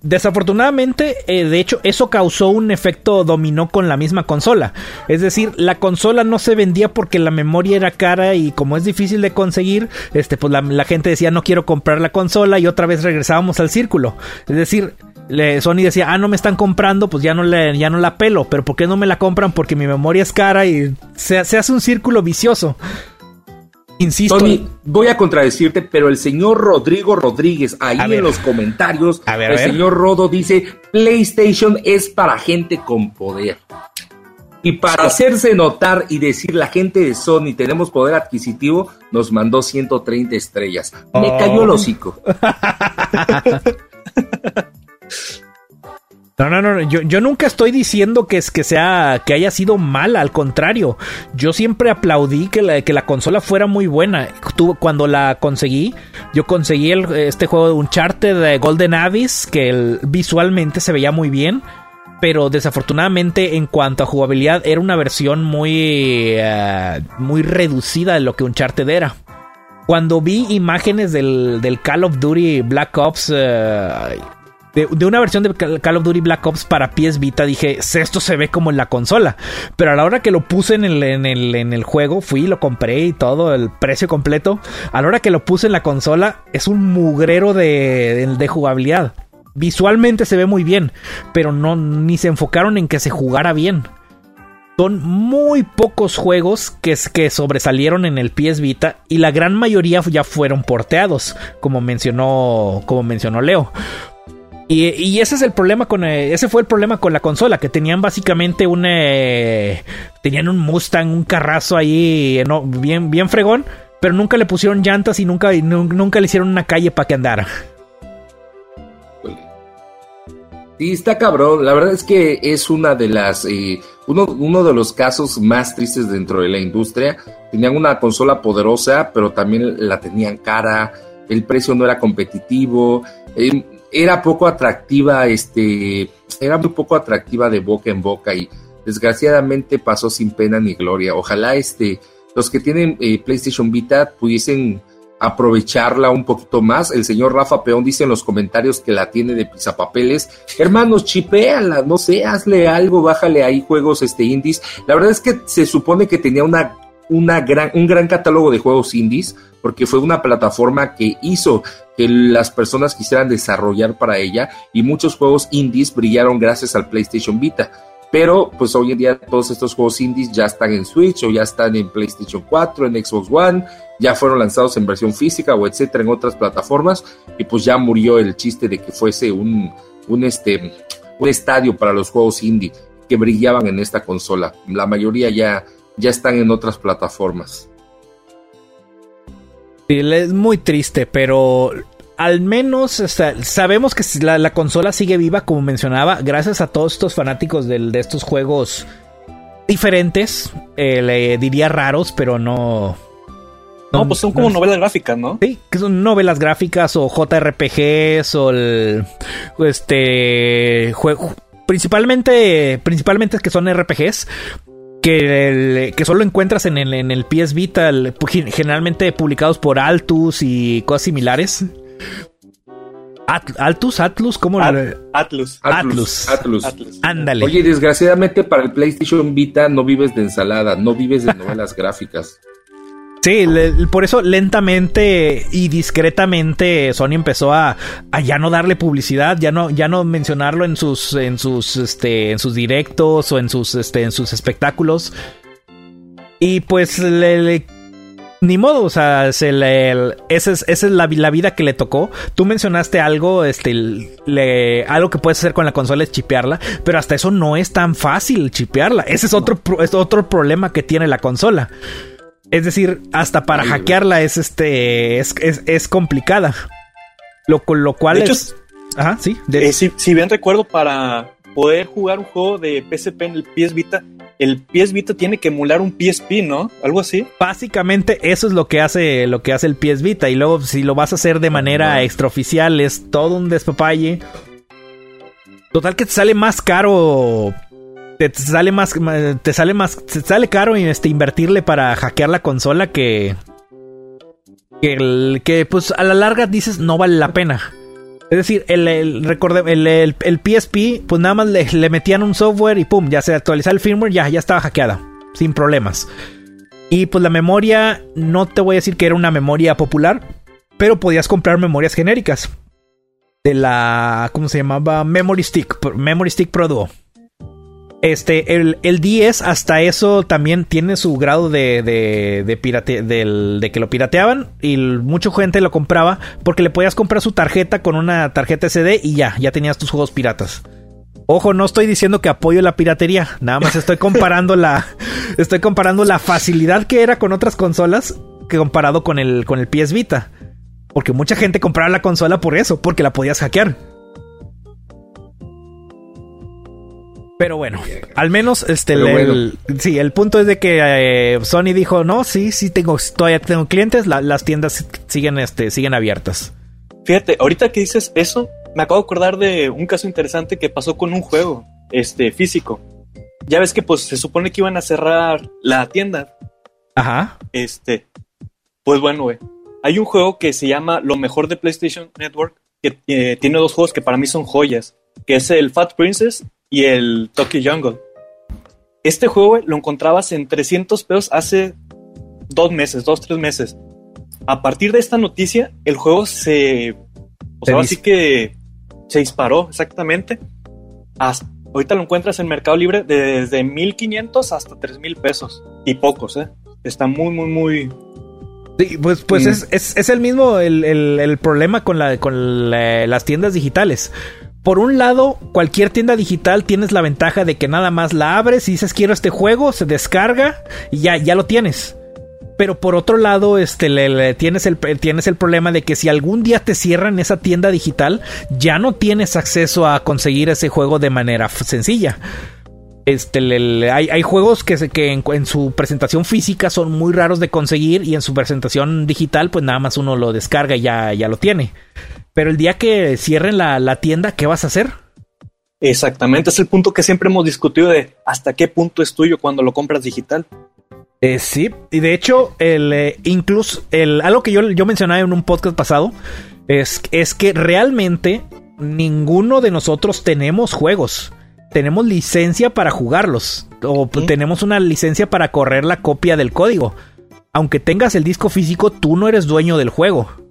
Desafortunadamente, eh, de hecho, eso causó un efecto dominó con la misma consola. Es decir, la consola no se vendía porque la memoria era cara y como es difícil de conseguir, este, pues la, la gente decía no quiero comprar la consola y otra vez regresábamos al círculo. Es decir, le- Sony decía, ah, no me están comprando, pues ya no, le, ya no la pelo. Pero ¿por qué no me la compran? Porque mi memoria es cara y se, se hace un círculo vicioso. Insisto. Tony, voy a contradecirte, pero el señor Rodrigo Rodríguez, ahí ver. en los comentarios, A ver, a el ver. señor Rodo dice, PlayStation es para gente con poder. Y para hacerse notar y decir la gente de Sony tenemos poder adquisitivo, nos mandó 130 estrellas. Me Oh. cayó el hocico. No, no, no, yo, yo nunca estoy diciendo que es que sea que haya sido mala, al contrario, yo siempre aplaudí que la, que la consola fuera muy buena. Cuando la conseguí, yo conseguí el- este juego de Uncharted de Golden Abyss, que visualmente se veía muy bien, pero desafortunadamente en cuanto a jugabilidad era una versión muy, eh, muy reducida de lo que Uncharted era. Cuando vi imágenes del, del Call of Duty Black Ops, eh, de, una versión de Cal Call of Duty Black Ops para PS Vita, dije, esto se ve como en la consola. Pero a la hora que lo puse en el, juego, fui, lo compré y todo, el precio completo. A la hora que lo puse en la consola, es un mugrero de, jugabilidad. Visualmente se ve muy bien, pero no ni se enfocaron en que se jugara bien. Son muy pocos juegos que, que sobresalieron en el PS Vita y la gran mayoría ya fueron porteados, como mencionó, como mencionó Leo. Y, y ese es el problema con eh, ese fue el problema con la consola que tenían básicamente un eh, tenían un Mustang un carrazo ahí no, bien bien fregón pero nunca le pusieron llantas y nunca y nu- nunca le hicieron una calle para que andara Sí, está cabrón. La verdad es que es una de las. eh, uno, uno de los casos más tristes dentro de la industria. Tenían una consola poderosa, pero también la tenían cara. El precio no era competitivo. Era poco atractiva, este. Era muy poco atractiva de boca en boca y desgraciadamente pasó sin pena ni gloria. Ojalá este. Los que tienen eh, PlayStation Vita pudiesen aprovecharla un poquito más. El señor Rafa Peón dice en los comentarios que la tiene de pisapapeles. Hermanos, chipéala, no sé, hazle algo, bájale ahí juegos este indies. La verdad es que se supone que tenía una, una gran, un gran catálogo de juegos indies, porque fue una plataforma que hizo que las personas quisieran desarrollar para ella y muchos juegos indies brillaron gracias al PlayStation Vita. Pero pues hoy en día todos estos juegos indies ya están en Switch o ya están en PlayStation 4, en Xbox One, ya fueron lanzados en versión física o etcétera en otras plataformas y pues ya murió el chiste de que fuese un, un este un estadio para los juegos indie que brillaban en esta consola. La mayoría ya ya están en otras plataformas. Sí, es muy triste, pero al menos o sea, sabemos que la, la consola sigue viva, como mencionaba, gracias a todos estos fanáticos del- de estos juegos diferentes, eh, le diría raros, pero no... No, pues son como no- novelas gráficas, ¿no? Sí, que son novelas gráficas o JRPGs o el, este juego principalmente principalmente que son RPGs que, el- que solo encuentras en el, en el PS Vita, el- generalmente publicados por Altus y cosas similares. At- Altus, Atlus, ¿cómo At- Atlus. Atlus. Atlus. Atlus. Ándale. Oye, desgraciadamente para el PlayStation Vita no vives de ensalada, no vives de novelas gráficas. Sí, le- por eso lentamente y discretamente Sony empezó a, a ya no darle publicidad, ya no, ya no mencionarlo en sus, en sus, este, en sus directos o en sus, este, en sus espectáculos. Y pues le, le- ni modo, o sea, se le- el- esa es, esa es la, la vida que le tocó. Tú mencionaste algo, este, le- algo que puedes hacer con la consola es chipearla, pero hasta eso no es tan fácil chipearla. Ese es otro, es otro problema que tiene la consola. Es decir, hasta para Ay, hackearla es este es, es, es complicada. Lo, lo cual De hecho, es. Ajá, sí. de- Eh, si, si bien recuerdo, para poder jugar un juego de PSP en el PS Vita, el PS Vita tiene que emular un PSP, ¿no? Algo así. Básicamente eso es lo que hace lo que hace el PS Vita. Y luego, si lo vas a hacer de manera extraoficial, es todo un despapalle. Total que te sale más caro te sale más, te sale más, te sale caro este, invertirle para hackear la consola que, que, el, que pues a la larga dices no vale la pena. Es decir, el, el, el, el, PSP, pues nada más le, metían un software y pum, ya se actualizaba el firmware, ya, ya estaba hackeada, sin problemas. Y pues la memoria, no te voy a decir que era una memoria popular, pero podías comprar memorias genéricas. De la, ¿cómo se llamaba? Memory Stick, Memory Stick Pro Duo. Este, el, el 10 hasta eso también tiene su grado de, de, de, pirate, de que lo pirateaban y mucha gente lo compraba porque le podías comprar su tarjeta con una tarjeta SD y ya, ya tenías tus juegos piratas. Ojo, no estoy diciendo que apoyo la piratería, nada más estoy comparando la estoy comparando la facilidad que era con otras consolas que comparado con el con el PS Vita. Porque mucha gente compraba la consola por eso, porque la podías hackear. Pero bueno, al menos este el, sí, el punto es de que eh, Sony dijo, "No, sí, sí tengo todavía tengo clientes, las tiendas siguen este siguen abiertas." Fíjate, ahorita que dices eso, me acabo de acordar de un caso interesante que pasó con un juego este físico. Ya ves que pues se supone que iban a cerrar la tienda. Ajá. Este, pues bueno, güey. Hay un juego que se llama Lo mejor de PlayStation Network que eh, tiene dos juegos que para mí son joyas, que es el Fat Princess y el Tokyo Jungle. Este juego lo encontrabas en 300 pesos hace dos meses, dos, tres meses. A partir de esta noticia, el juego se... O sea, así que se disparó exactamente. ahorita lo encuentras en Mercado Libre desde 1500 hasta 3000 pesos. Y pocos, ¿eh? Está muy, muy, muy... Sí, pues, pues mm. es, es, el mismo el, problema con, la, con las tiendas digitales por un lado, cualquier tienda digital tienes la ventaja de que nada más la abres y dices quiero este juego, se descarga y ya, ya lo tienes. Pero por otro lado, este, le, tienes, el, tienes el problema de que si algún día te cierran esa tienda digital, ya no tienes acceso a conseguir ese juego de manera sencilla. Este, hay, hay, juegos que, que en, su presentación física son muy raros de conseguir y en su presentación digital pues nada más uno lo descarga y ya, ya lo tiene. Pero el día que cierren la, tienda, ¿qué vas a hacer? Exactamente, es el punto que siempre hemos discutido de hasta qué punto es tuyo cuando lo compras digital. Eh, sí, y de hecho, el, eh, incluso el, algo que yo, yo mencionaba en un podcast pasado es, es que realmente ninguno de nosotros tenemos juegos. Tenemos licencia para jugarlos. O tenemos una licencia para correr la copia del código. Aunque tengas el disco físico, tú no eres dueño del juego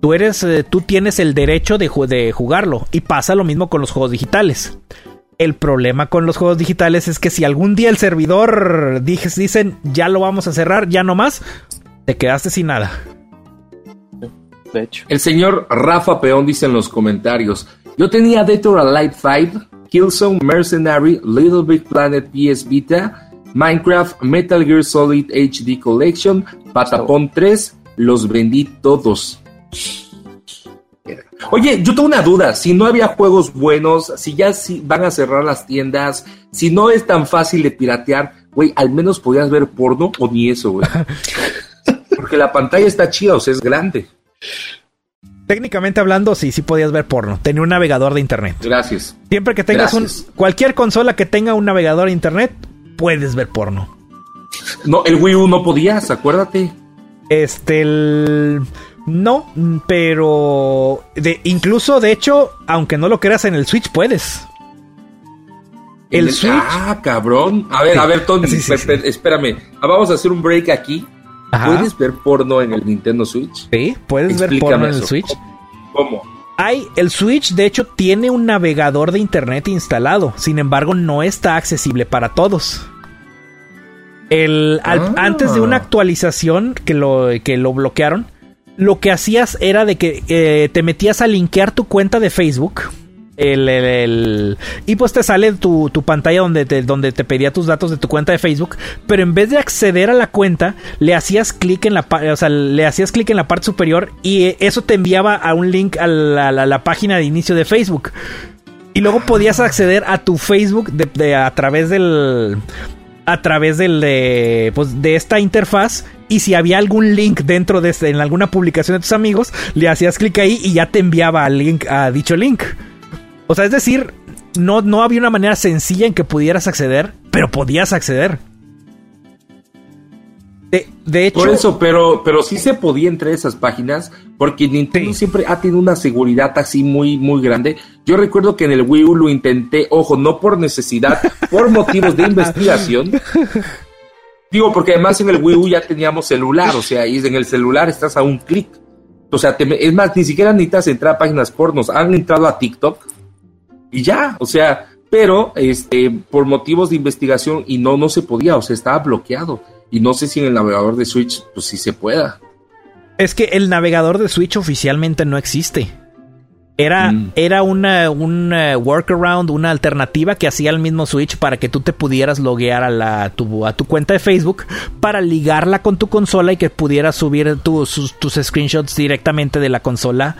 tú eres, eh, tú tienes el derecho de, de jugarlo. Y pasa lo mismo con los juegos digitales. El problema con los juegos digitales es que si algún día el servidor dicen ya lo vamos a cerrar, ya no más, te quedaste sin nada. De hecho. El señor Rafa Peón dice en los comentarios: Yo tenía or Alive 5, Killzone Mercenary, Little Big Planet PS Vita, Minecraft, Metal Gear Solid HD Collection, Patapon 3, los vendí todos. Oye, yo tengo una duda. Si no había juegos buenos, si ya van a cerrar las tiendas, si no es tan fácil de piratear, güey, al menos podías ver porno o ni eso, güey. Porque la pantalla está chida, o sea, es grande. Técnicamente hablando, sí, sí podías ver porno. Tenía un navegador de internet. Gracias. Siempre que tengas un. Cualquier consola que tenga un navegador de internet, puedes ver porno. No, el Wii U no podías, acuérdate. Este. El no, pero de, incluso de hecho, aunque no lo creas en el Switch puedes. El, Switch. Ah, cabrón. A ver, a ver, Tony, espérame. Ah, vamos a hacer un break aquí. ¿Puedes ver porno en el Nintendo Switch? Sí, puedes ver porno en el Switch. ¿Cómo? Hay, el Switch de hecho tiene un navegador de internet instalado, sin embargo no está accesible para todos. El, ah. antes de una actualización que lo, que lo bloquearon, lo que hacías era de que eh, te metías a linkear tu cuenta de Facebook. El, y pues te sale tu, pantalla donde te, donde te pedía tus datos de tu cuenta de Facebook. Pero en vez de acceder a la cuenta, le hacías clic en la o sea, le hacías clic en la parte superior y eso te enviaba a un link a la, página de inicio de Facebook. Y luego podías acceder a tu Facebook a través del. A través del de, pues, de esta interfaz y si había algún link dentro de este, en alguna publicación de tus amigos, le hacías clic ahí y ya te enviaba al link a dicho link. O sea, es decir, no, no había una manera sencilla en que pudieras acceder, pero podías acceder. De, hecho. Por eso, pero, pero sí se podía entrar a esas páginas, porque Nintendo siempre ha tenido una seguridad así muy, muy grande. Yo recuerdo que en el Wii U lo intenté, ojo, no por necesidad, por motivos de investigación. Digo, porque además en el Wii U ya teníamos celular, o sea, y en el celular estás a un clic. O sea, es más, ni siquiera necesitas entrar a páginas pornos, han entrado a TikTok y ya, o sea, pero este, por motivos de investigación y no, no se podía, o sea, estaba bloqueado. Y no sé si en el navegador de Switch, pues sí se pueda. Es que el navegador de Switch oficialmente no existe. Era, mm. era una, un workaround, una alternativa que hacía el mismo Switch para que tú te pudieras loguear a, la, tu, a tu cuenta de Facebook para ligarla con tu consola y que pudieras subir tus, tus screenshots directamente de la consola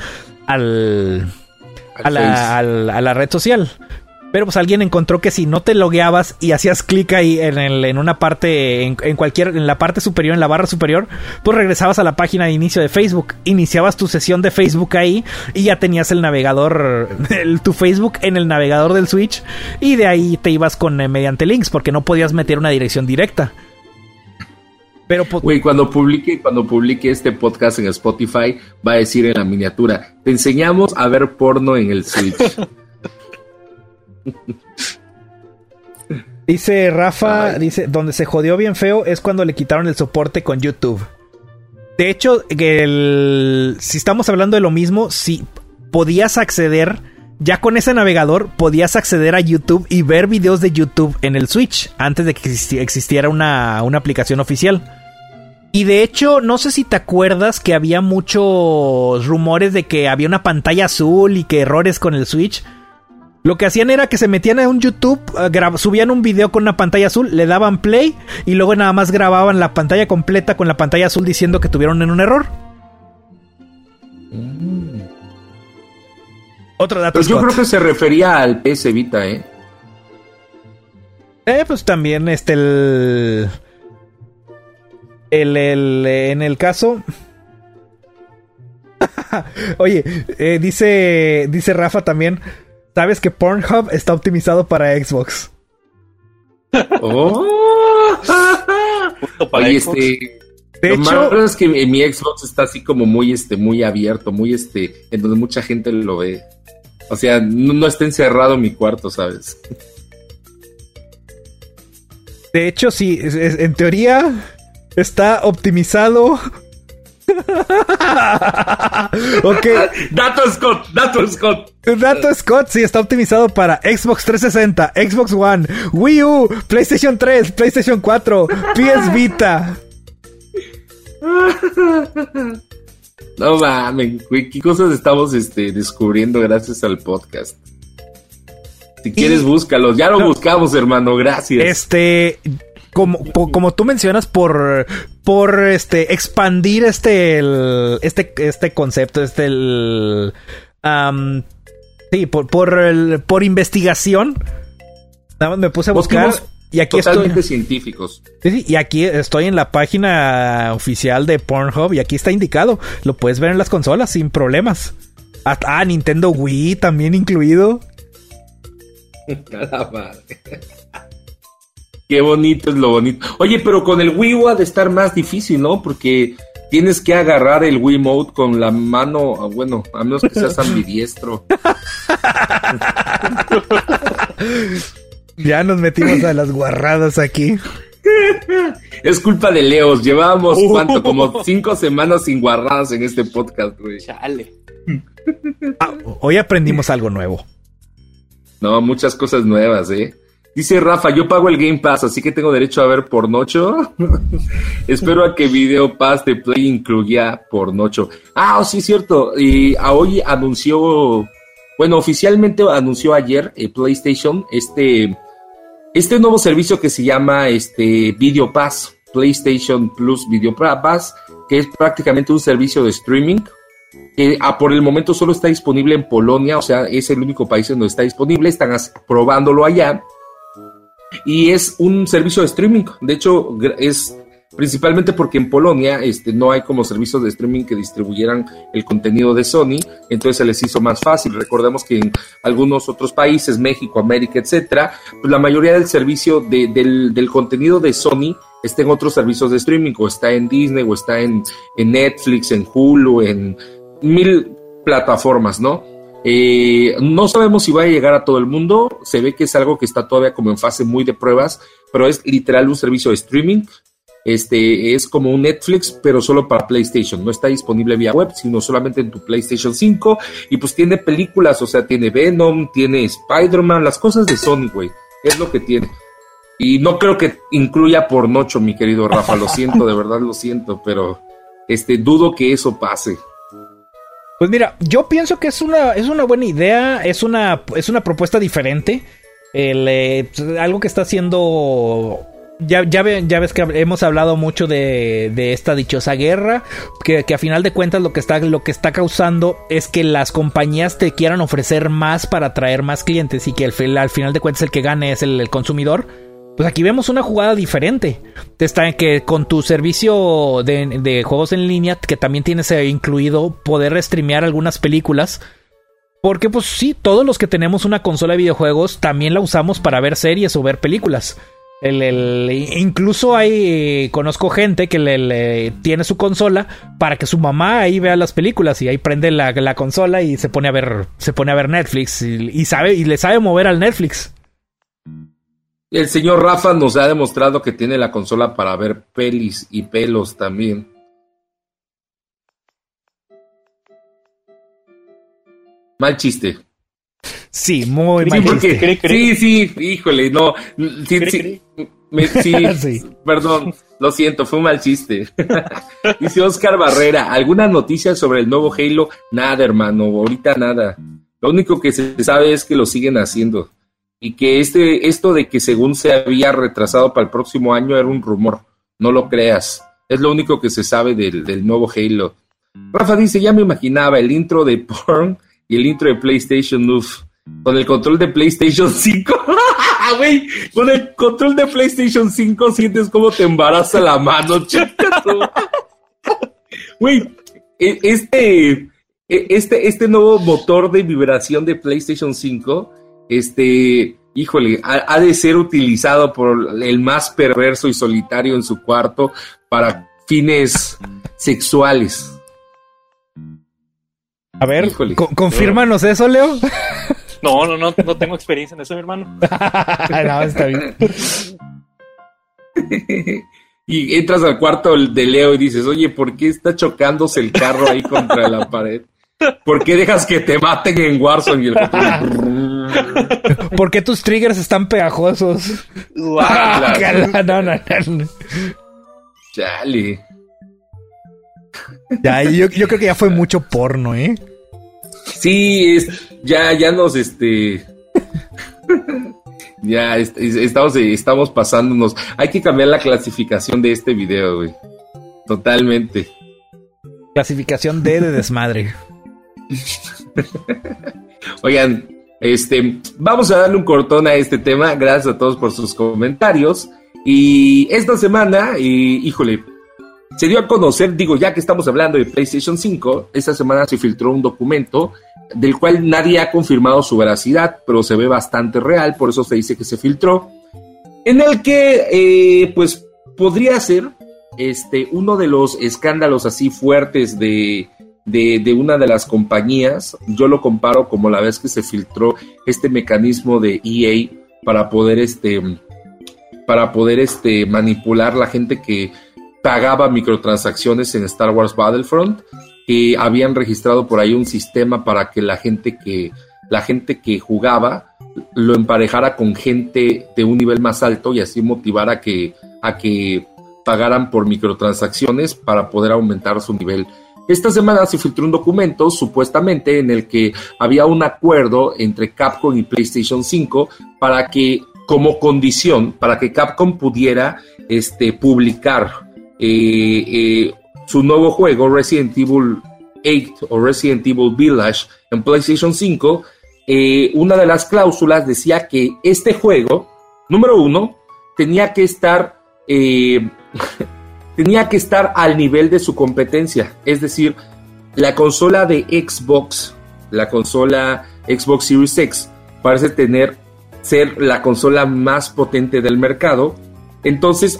al, a, la, a la red social. Pero pues alguien encontró que si no te logueabas y hacías clic ahí en, el, en una parte, en, cualquier, en la parte superior, en la barra superior, pues regresabas a la página de inicio de Facebook, iniciabas tu sesión de Facebook ahí y ya tenías el navegador, tu Facebook en el navegador del Switch y de ahí te ibas con eh, mediante links porque no podías meter una dirección directa. Pero Güey, cuando publique, cuando publique este podcast en Spotify, va a decir en la miniatura, te enseñamos a ver porno en el Switch. Dice Rafa, dice, donde se jodió bien feo es cuando le quitaron el soporte con YouTube. De hecho, el, si estamos hablando de lo mismo, si podías acceder, ya con ese navegador, podías acceder a YouTube y ver videos de YouTube en el Switch, antes de que existiera una, una aplicación oficial. Y de hecho, no sé si te acuerdas que había muchos rumores de que había una pantalla azul y que errores con el Switch. Lo que hacían era que se metían a un YouTube, eh, subían un video con una pantalla azul, le daban play y luego nada más grababan la pantalla completa con la pantalla azul diciendo que tuvieron un error. Mm. Otro dato. Pues yo creo que se refería al PS Vita, ¿eh? Eh, pues también este el, el, el en el caso Oye, eh, dice dice Rafa también ¿Sabes que Pornhub está optimizado para Xbox? Oh. Oye, este. De hecho, es que mi Xbox está así como muy, este, muy abierto, muy, este, en donde mucha gente lo ve. O sea, no, está encerrado en mi cuarto, ¿sabes? De hecho, sí, en teoría está optimizado ok. Dato Scott, Dato Scott. Dato Scott, sí, está optimizado para Xbox 360, Xbox One, Wii U, PlayStation 3, PlayStation 4, PS Vita. No mames, qué cosas estamos este, descubriendo gracias al podcast. Si quieres, búscalos. Ya lo buscamos, hermano. Gracias. Este, como, como tú mencionas, por, por este, expandir este, este, este concepto, este, el, sí, por, por, por investigación. Nada más me puse a buscar. Y aquí totalmente científicos. Sí, y aquí estoy en la página oficial de Pornhub y aquí está indicado. Lo puedes ver en las consolas sin problemas. Ah, Nintendo Wii también incluido. Qué bonito es lo bonito. Oye, pero con el Wii U ha de estar más difícil, ¿no? Porque tienes que agarrar el Wii Mode con la mano, ah, bueno, a menos que seas ambidiestro. ya nos metimos a las guarradas aquí. Es culpa de Leos. Llevábamos, ¿cuánto? Como cinco semanas sin guarradas en este podcast, güey. Chale. Ah, hoy aprendimos algo nuevo. No, muchas cosas nuevas, ¿eh? Dice Rafa, yo pago el Game Pass, así que tengo derecho a ver pornocho. Espero a que Video Pass de Play incluya pornocho. Ah, oh, sí, cierto. Y hoy anunció, bueno, oficialmente anunció ayer eh, PlayStation este, este nuevo servicio que se llama este Video Pass, PlayStation Plus Video Pass, que es prácticamente un servicio de streaming que por el momento solo está disponible en Polonia, o sea, es el único país donde está disponible, están probándolo allá y es un servicio de streaming. De hecho, es principalmente porque en Polonia este, no hay como servicios de streaming que distribuyeran el contenido de Sony, entonces se les hizo más fácil. Recordemos que en algunos otros países, México, América, etcétera, pues la mayoría del servicio de, del, contenido de Sony está en otros servicios de streaming, o está en Disney, o está en, en Netflix, en Hulu, en mil plataformas, ¿no? Eh, no sabemos si va a llegar a todo el mundo, se ve que es algo que está todavía como en fase muy de pruebas, pero es literal un servicio de streaming este es como un Netflix, pero solo para PlayStation. No está disponible vía web, sino solamente en tu PlayStation 5. Y pues tiene películas, o sea, tiene Venom, tiene Spider-Man, las cosas de Sony, güey. Es lo que tiene. Y no creo que incluya por nocho, mi querido Rafa. Lo siento, de verdad lo siento, pero este dudo que eso pase. Pues mira, yo pienso que es una, es una buena idea, es una, es una propuesta diferente. Eh, algo que está haciendo ya, ya, ves que hemos hablado mucho de, de esta dichosa guerra, que, que, a final de cuentas lo que, está, lo que está causando es que las compañías te quieran ofrecer más para atraer más clientes y que al, al final de cuentas el que gane es el, consumidor. Pues aquí vemos una jugada diferente. Te está que con tu servicio de, juegos en línea, que también tienes eh, incluido poder streamear algunas películas. Porque pues sí, todos los que tenemos una consola de videojuegos también la usamos para ver series o ver películas. El, incluso hay, conozco gente que le, le, tiene su consola para que su mamá ahí vea las películas y ahí prende la, la consola y se pone a ver, se pone a ver Netflix y, y, sabe, y le sabe mover al Netflix. El señor Rafa nos ha demostrado que tiene la consola para ver pelis y pelos también. Mal chiste. Sí, muy sí, mal porque, chiste. Sí, sí, híjole, no. Sí, sí, me, sí, sí, perdón, lo siento, fue un mal chiste. Dice Oscar Barrera, ¿alguna noticia sobre el nuevo Halo? Nada, hermano, ahorita nada. Lo único que se sabe es que lo siguen haciendo. Y que este, esto de que según se había retrasado para el próximo año era un rumor. No lo creas. Es lo único que se sabe del, nuevo Halo. Rafa dice, ya me imaginaba el intro de Porn y el intro de PlayStation Uf con el control de PlayStation 5. Güey, con el control de PlayStation 5 sientes como te embaraza la mano, Güey, este, este, este nuevo motor de vibración de PlayStation 5, este, híjole, ha, ha de ser utilizado por el más perverso y solitario en su cuarto para fines sexuales. A ver, co confírmanos eso, Leo. No, no, no, no tengo experiencia en eso, mi hermano. no, está bien. y entras al cuarto de Leo y dices, oye, ¿por qué está chocándose el carro ahí contra la pared? ¿Por qué dejas que te maten en Warzone? Y el... ¿Por qué tus triggers están pegajosos? no, no, no. Chale. Ya, yo, yo creo que ya fue mucho porno, ¿eh? Sí, es, ya, ya nos, este, ya est estamos, estamos pasándonos. Hay que cambiar la clasificación de este video, güey. Totalmente. Clasificación D de desmadre. Oigan, este, vamos a darle un cortón a este tema. Gracias a todos por sus comentarios. Y esta semana, híjole, se dio a conocer, digo, ya que estamos hablando de PlayStation 5, esta semana se filtró un documento del cual nadie ha confirmado su veracidad, pero se ve bastante real, por eso se dice que se filtró, en el que, eh, pues, podría ser este, uno de los escándalos así fuertes de, de, de, una de las compañías. Yo lo comparo como la vez que se filtró este mecanismo de EA para poder, este, para poder este, manipular la gente que pagaba microtransacciones en Star Wars Battlefront que habían registrado por ahí un sistema para que la gente que la gente que jugaba lo emparejara con gente de un nivel más alto y así motivara que a que pagaran por microtransacciones para poder aumentar su nivel. Esta semana se filtró un documento supuestamente en el que había un acuerdo entre Capcom y PlayStation 5 para que como condición para que Capcom pudiera este publicar eh, eh, su nuevo juego Resident Evil 8 o Resident Evil Village en PlayStation 5, eh, una de las cláusulas decía que este juego, número uno, tenía que estar, tenía que estar al nivel de su competencia. Es decir, la consola de Xbox, la consola Xbox Series X, parece tener ser la consola más potente del mercado. Entonces,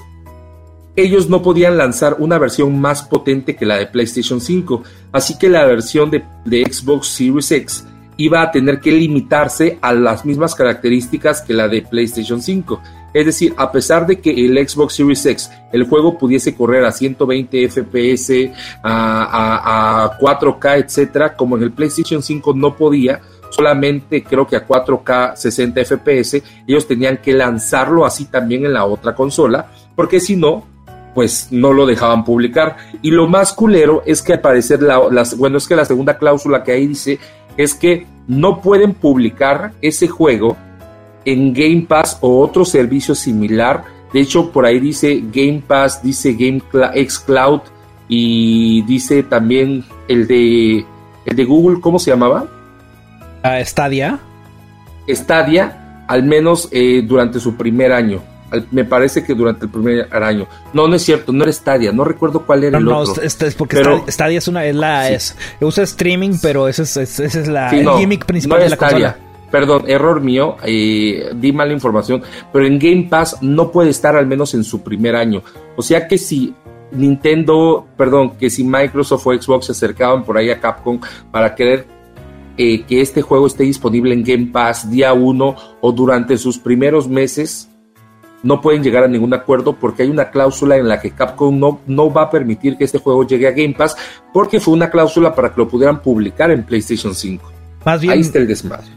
ellos no podían lanzar una versión más potente que la de PlayStation 5. Así que la versión de, de Xbox Series X iba a tener que limitarse a las mismas características que la de PlayStation 5. Es decir, a pesar de que el Xbox Series X, el juego pudiese correr a 120 FPS, a, 4K, etcétera, como en el PlayStation 5 no podía, solamente creo que a 4K 60 FPS, ellos tenían que lanzarlo así también en la otra consola, porque si no, pues no lo dejaban publicar. Y lo más culero es que al parecer, la, bueno, es que la segunda cláusula que ahí dice es que no pueden publicar ese juego en Game Pass o otro servicio similar. De hecho, por ahí dice Game Pass, dice Game X Cloud y dice también el de el de Google, ¿cómo se llamaba? Uh, Stadia. Stadia, al menos eh, durante su primer año. me parece que durante el primer año. No, no es cierto, no era Stadia, no recuerdo cuál era el otro. No, es, porque Stadia es una, es la, es, usa streaming, pero esa es, ese es la gimmick principal de la Stadia. Perdón, error mío, eh, di mala información, pero en Game Pass no puede estar al menos en su primer año. O sea que si Nintendo, perdón, que si Microsoft o Xbox se acercaban por ahí a Capcom para querer eh, que este juego esté disponible en Game Pass día 1 o durante sus primeros meses, no pueden llegar a ningún acuerdo porque hay una cláusula en la que Capcom no, no va a permitir que este juego llegue a Game Pass porque fue una cláusula para que lo pudieran publicar en PlayStation 5. Más bien,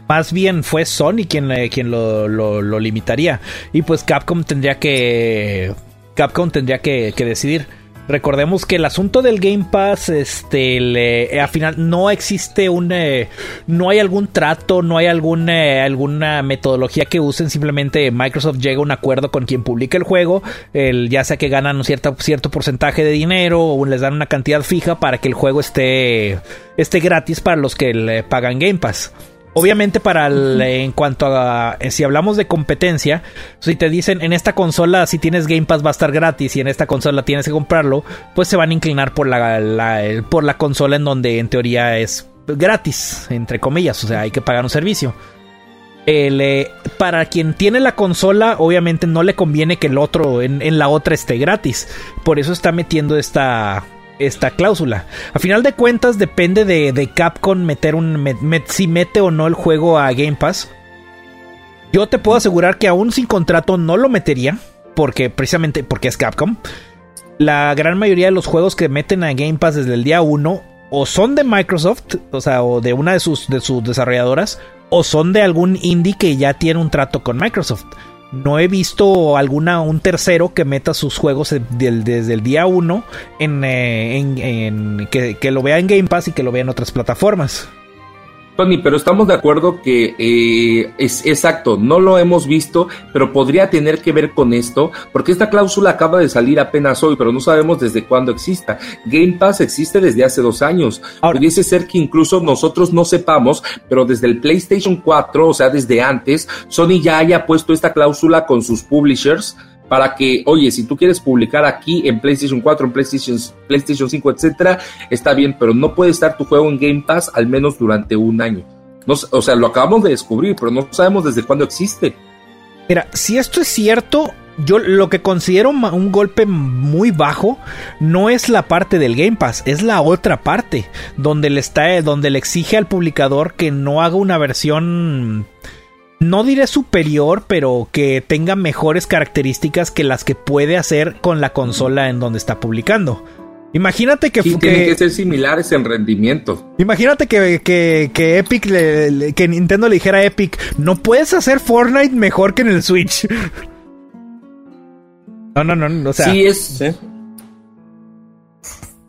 Más bien fue Sony quien, eh, quien lo, lo, limitaría. Y pues Capcom tendría que. Capcom tendría que, que decidir. Recordemos que el asunto del Game Pass, este, le, al final no existe un, eh, no hay algún trato, no hay alguna, eh, alguna metodología que usen. Simplemente Microsoft llega a un acuerdo con quien publica el juego, el, ya sea que ganan un cierto, cierto porcentaje de dinero o les dan una cantidad fija para que el juego esté, esté gratis para los que le pagan Game Pass. Obviamente para en cuanto a eh, si hablamos de competencia, si te dicen en esta consola si tienes Game Pass va a estar gratis y en esta consola tienes que comprarlo, pues se van a inclinar por la, por la consola en donde en teoría es gratis, entre comillas, o sea, hay que pagar un servicio. Eh, para quien tiene la consola, obviamente no le conviene que el otro en la otra esté gratis. Por eso está metiendo esta esta cláusula. A final de cuentas depende de, Capcom meter un si mete o no el juego a Game Pass. Yo te puedo asegurar que aún sin contrato no lo metería, porque precisamente porque es Capcom. La gran mayoría de los juegos que meten a Game Pass desde el día 1 o son de Microsoft, o sea, o de una de sus, de sus desarrolladoras, o son de algún indie que ya tiene un trato con Microsoft no he visto alguna un tercero que meta sus juegos desde el día 1 en, eh, en, que, que, lo vea en Game Pass y que lo vea en otras plataformas. Tony, pero estamos de acuerdo que eh, es exacto, no lo hemos visto, pero podría tener que ver con esto, porque esta cláusula acaba de salir apenas hoy, pero no sabemos desde cuándo exista. Game Pass existe desde hace dos años. Pudiese ser que incluso nosotros no sepamos, pero desde el PlayStation 4, o sea, desde antes, Sony ya haya puesto esta cláusula con sus publishers para que, oye, si tú quieres publicar aquí en PlayStation 4, en PlayStation, PlayStation 5, etcétera, está bien, pero no puede estar tu juego en Game Pass al menos durante un año. No, o sea, lo acabamos de descubrir, pero no sabemos desde cuándo existe. Mira, si esto es cierto, yo lo que considero un golpe muy bajo no es la parte del Game Pass, es la otra parte, donde le está, donde le exige al publicador que no haga una versión no diré superior, pero que tenga mejores características que las que puede hacer con la consola en donde está publicando. Imagínate que, sí, tienen que ser similares en rendimiento. Imagínate que, que, Epic, que Nintendo le dijera a Epic, no puedes hacer Fortnite mejor que en el Switch. No, no, no, o sea. Sí, es.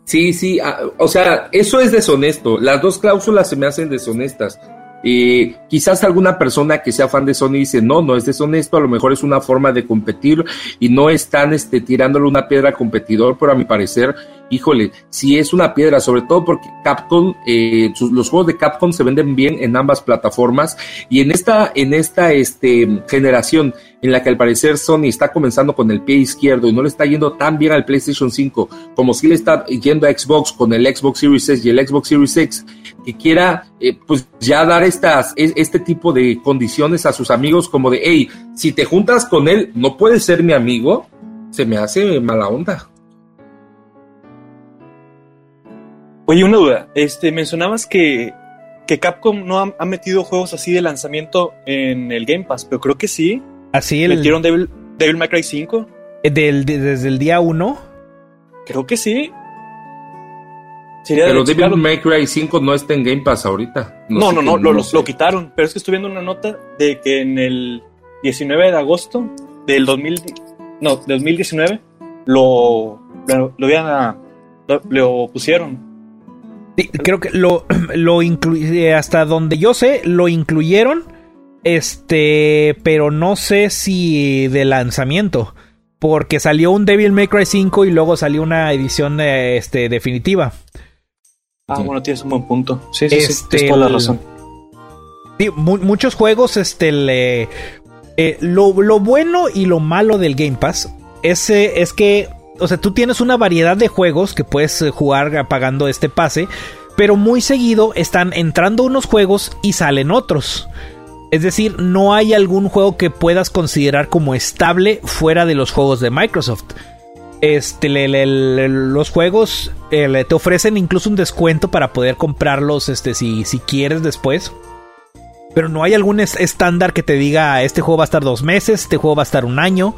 Sí, sí, ah, o sea, eso es deshonesto. Las dos cláusulas se me hacen deshonestas. Y quizás alguna persona que sea fan de Sony dice, no, no es deshonesto, a lo mejor es una forma de competir y no están este, tirándole una piedra competidor, pero a mi parecer híjole, si es una piedra, sobre todo porque Capcom, eh, los juegos de Capcom se venden bien en ambas plataformas y en esta, en esta este, generación en la que al parecer Sony está comenzando con el pie izquierdo y no le está yendo tan bien al PlayStation 5 como si le está yendo a Xbox con el Xbox Series S y el Xbox Series X, que quiera eh, pues ya dar estas, este tipo de condiciones a sus amigos como de, hey, si te juntas con él, no puedes ser mi amigo, se me hace mala onda. Oye, una duda. Este, mencionabas que, que Capcom no ha, metido juegos así de lanzamiento en el Game Pass, pero creo que sí. Así el... ¿Metieron Devil, Devil May Cry 5? Eh, del, desde el día 1. Creo que sí. Pero Devil May Cry 5 no está en Game Pass ahorita. No, no, no, lo, lo, quitaron. Pero es que estoy viendo una nota de que en el 19 de agosto del 2000, no, 2019 lo, lo, lo, lo pusieron creo que lo, lo incluye hasta donde yo sé, lo incluyeron. Este, pero no sé si de lanzamiento. Porque salió un Devil May Cry 5 y luego salió una edición este, definitiva. Ah, bueno, tienes un buen punto. Sí, sí, sí, tienes toda la razón. muchos juegos, este, le, eh, lo, lo, bueno y lo malo del Game Pass es, es que o sea, tú tienes una variedad de juegos que puedes eh, jugar pagando este pase, pero muy seguido están entrando unos juegos y salen otros. Es decir, no hay algún juego que puedas considerar como estable fuera de los juegos de Microsoft. Este, los juegos eh, te ofrecen incluso un descuento para poder comprarlos este, si, si quieres después. Pero no hay algún estándar que te diga este juego va a estar dos meses, este juego va a estar un año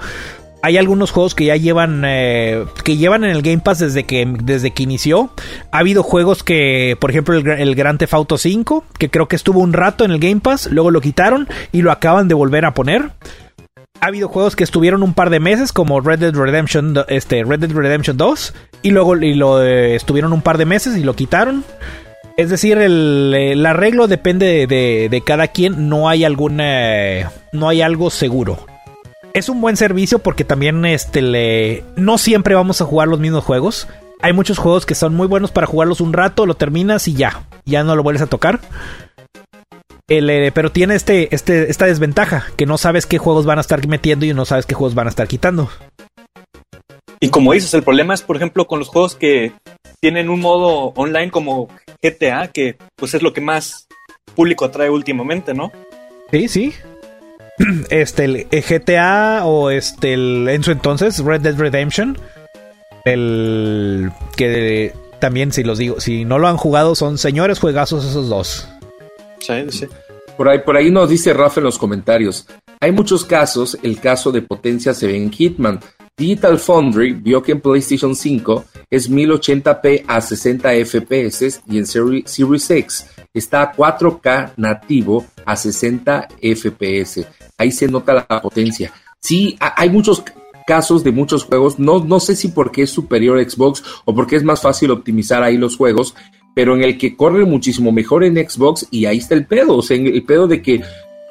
hay algunos juegos que ya llevan eh, que llevan en el Game Pass desde que desde que inició. Ha habido juegos que, por ejemplo, el, el Grand Theft Auto 5, que creo que estuvo un rato en el Game Pass, luego lo quitaron y lo acaban de volver a poner. Ha habido juegos que estuvieron un par de meses, como Red Dead Redemption, este, Red Dead Redemption 2, y luego lo eh, estuvieron un par de meses y lo quitaron. Es decir, el, arreglo depende de, de, cada quien. No hay alguna. No hay algo seguro es un buen servicio porque también este le no siempre vamos a jugar los mismos juegos. Hay muchos juegos que son muy buenos para jugarlos un rato, lo terminas y ya, ya no lo vuelves a tocar. Eh, pero tiene este, este, esta desventaja, que no sabes qué juegos van a estar metiendo y no sabes qué juegos van a estar quitando. Y como dices, el problema es, por ejemplo, con los juegos que tienen un modo online como GTA, que pues es lo que más público atrae últimamente, ¿no? Sí, sí. este, el GTA o este, el, en su entonces, Red Dead Redemption. El que también, si los digo, si no lo han jugado, son señores juegazos esos dos. Sí, sí. Por ahí, por ahí nos dice Rafa en los comentarios. Hay muchos casos, el caso de potencia se ve en Hitman. Digital Foundry vio que en PlayStation 5 es 1080p a 60 FPS y en Series X está a 4K nativo a 60 FPS. Ahí se nota la potencia. Sí, hay muchos casos de muchos juegos, no, no sé si porque es superior a Xbox o porque es más fácil optimizar ahí los juegos, pero en el que corre muchísimo mejor en Xbox y ahí está el pedo, o sea, el pedo de que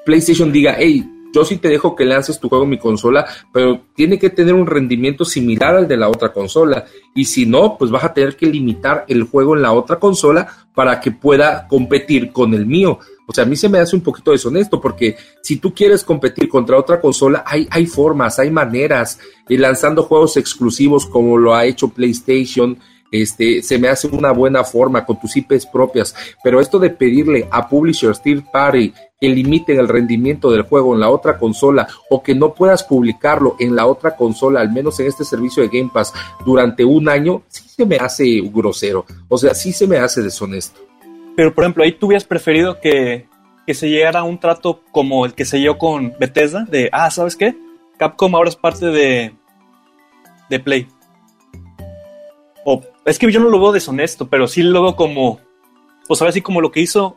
PlayStation diga, hey, yo sí te dejo que lances tu juego en mi consola, pero tiene que tener un rendimiento similar al de la otra consola. Y si no, pues vas a tener que limitar el juego en la otra consola para que pueda competir con el mío. O sea, a mí se me hace un poquito deshonesto porque si tú quieres competir contra otra consola, hay, formas, hay maneras, y lanzando juegos exclusivos como lo ha hecho PlayStation, este, se me hace una buena forma con tus IPs propias, pero esto de pedirle a publishers third party que limiten el rendimiento del juego en la otra consola o que no puedas publicarlo en la otra consola, al menos en este servicio de Game Pass, durante un año, sí se me hace grosero, o sea, sí se me hace deshonesto. Pero, por ejemplo, ahí tú hubieras preferido que, que se llegara a un trato como el que se dio con Bethesda, de, ah, ¿sabes qué? Capcom ahora es parte de, de Play. O, es que yo no lo veo deshonesto, pero sí lo veo como, pues ahora sí como lo que hizo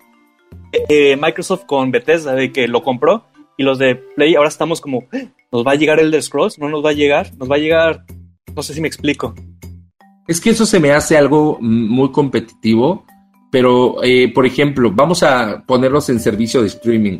eh, Microsoft con Bethesda, de que lo compró y los de Play ahora estamos como, eh, ¿nos va a llegar Elder Scrolls? ¿No nos va a llegar? ¿Nos va a llegar? No sé si me explico. Es que eso se me hace algo muy competitivo pero, eh, por ejemplo, vamos a ponerlos en servicio de streaming.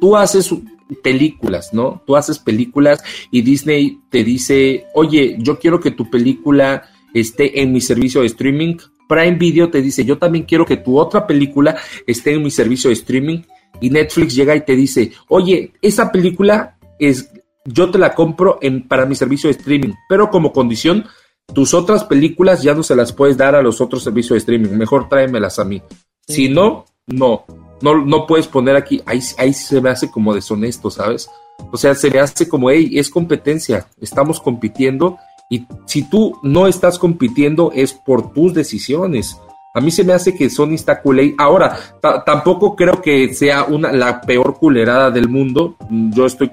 Tú haces películas, ¿no? Tú haces películas y Disney te dice, oye, yo quiero que tu película esté en mi servicio de streaming. Prime Video te dice, yo también quiero que tu otra película esté en mi servicio de streaming. Y Netflix llega y te dice, oye, esa película es, yo te la compro en, para mi servicio de streaming, pero como condición, tus otras películas ya no se las puedes dar a los otros servicios de streaming, mejor tráemelas a mí. Si no, no, no, no puedes poner aquí, ahí, ahí se me hace como deshonesto, ¿sabes? O sea, se me hace como, hey, es competencia, estamos compitiendo y si tú no estás compitiendo es por tus decisiones. A mí se me hace que Sony está culé. Ahora, tampoco creo que sea una, la peor culerada del mundo. Yo estoy,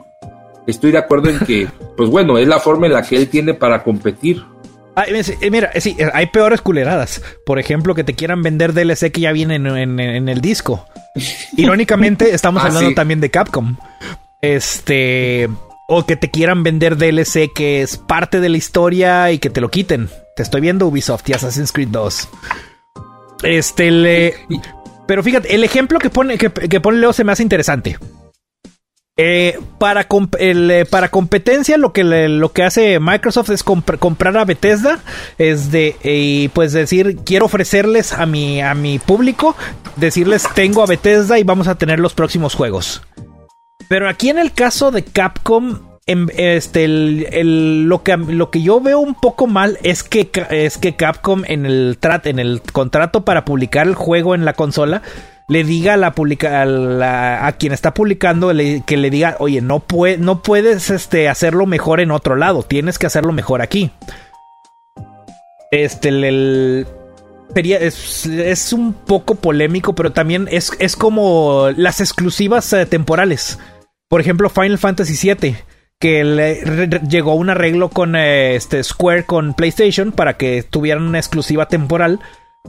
estoy de acuerdo en que, pues bueno, es la forma en la que él tiene para competir. Eh, mira, sí, eh, hay peores culeradas. Por ejemplo, que te quieran vender DLC que ya viene en, el disco. Irónicamente, estamos ah, hablando también de Capcom. Este. O que te quieran vender DLC que es parte de la historia y que te lo quiten. Te estoy viendo Ubisoft y Assassin's Creed 2. Este le. Pero fíjate, el ejemplo que pone, que, pone Leo se me hace interesante. Eh, para, eh, para competencia, lo que, lo que hace Microsoft es comprar a Bethesda. Es de, y pues decir, quiero ofrecerles a mi, a mi público, decirles, tengo a Bethesda y vamos a tener los próximos juegos. Pero aquí en el caso de Capcom, este, lo, que, lo que yo veo un poco mal es que, es que Capcom en el, en el contrato para publicar el juego en la consola le diga a, la, publica, a, quien está publicando que le diga, oye, no, no puedes este, hacerlo mejor en otro lado, tienes que hacerlo mejor aquí. Este, el, sería, es, un poco polémico, pero también es, es como las exclusivas eh, temporales. Por ejemplo, Final Fantasy VII que le llegó un arreglo con eh, este Square con PlayStation para que tuvieran una exclusiva temporal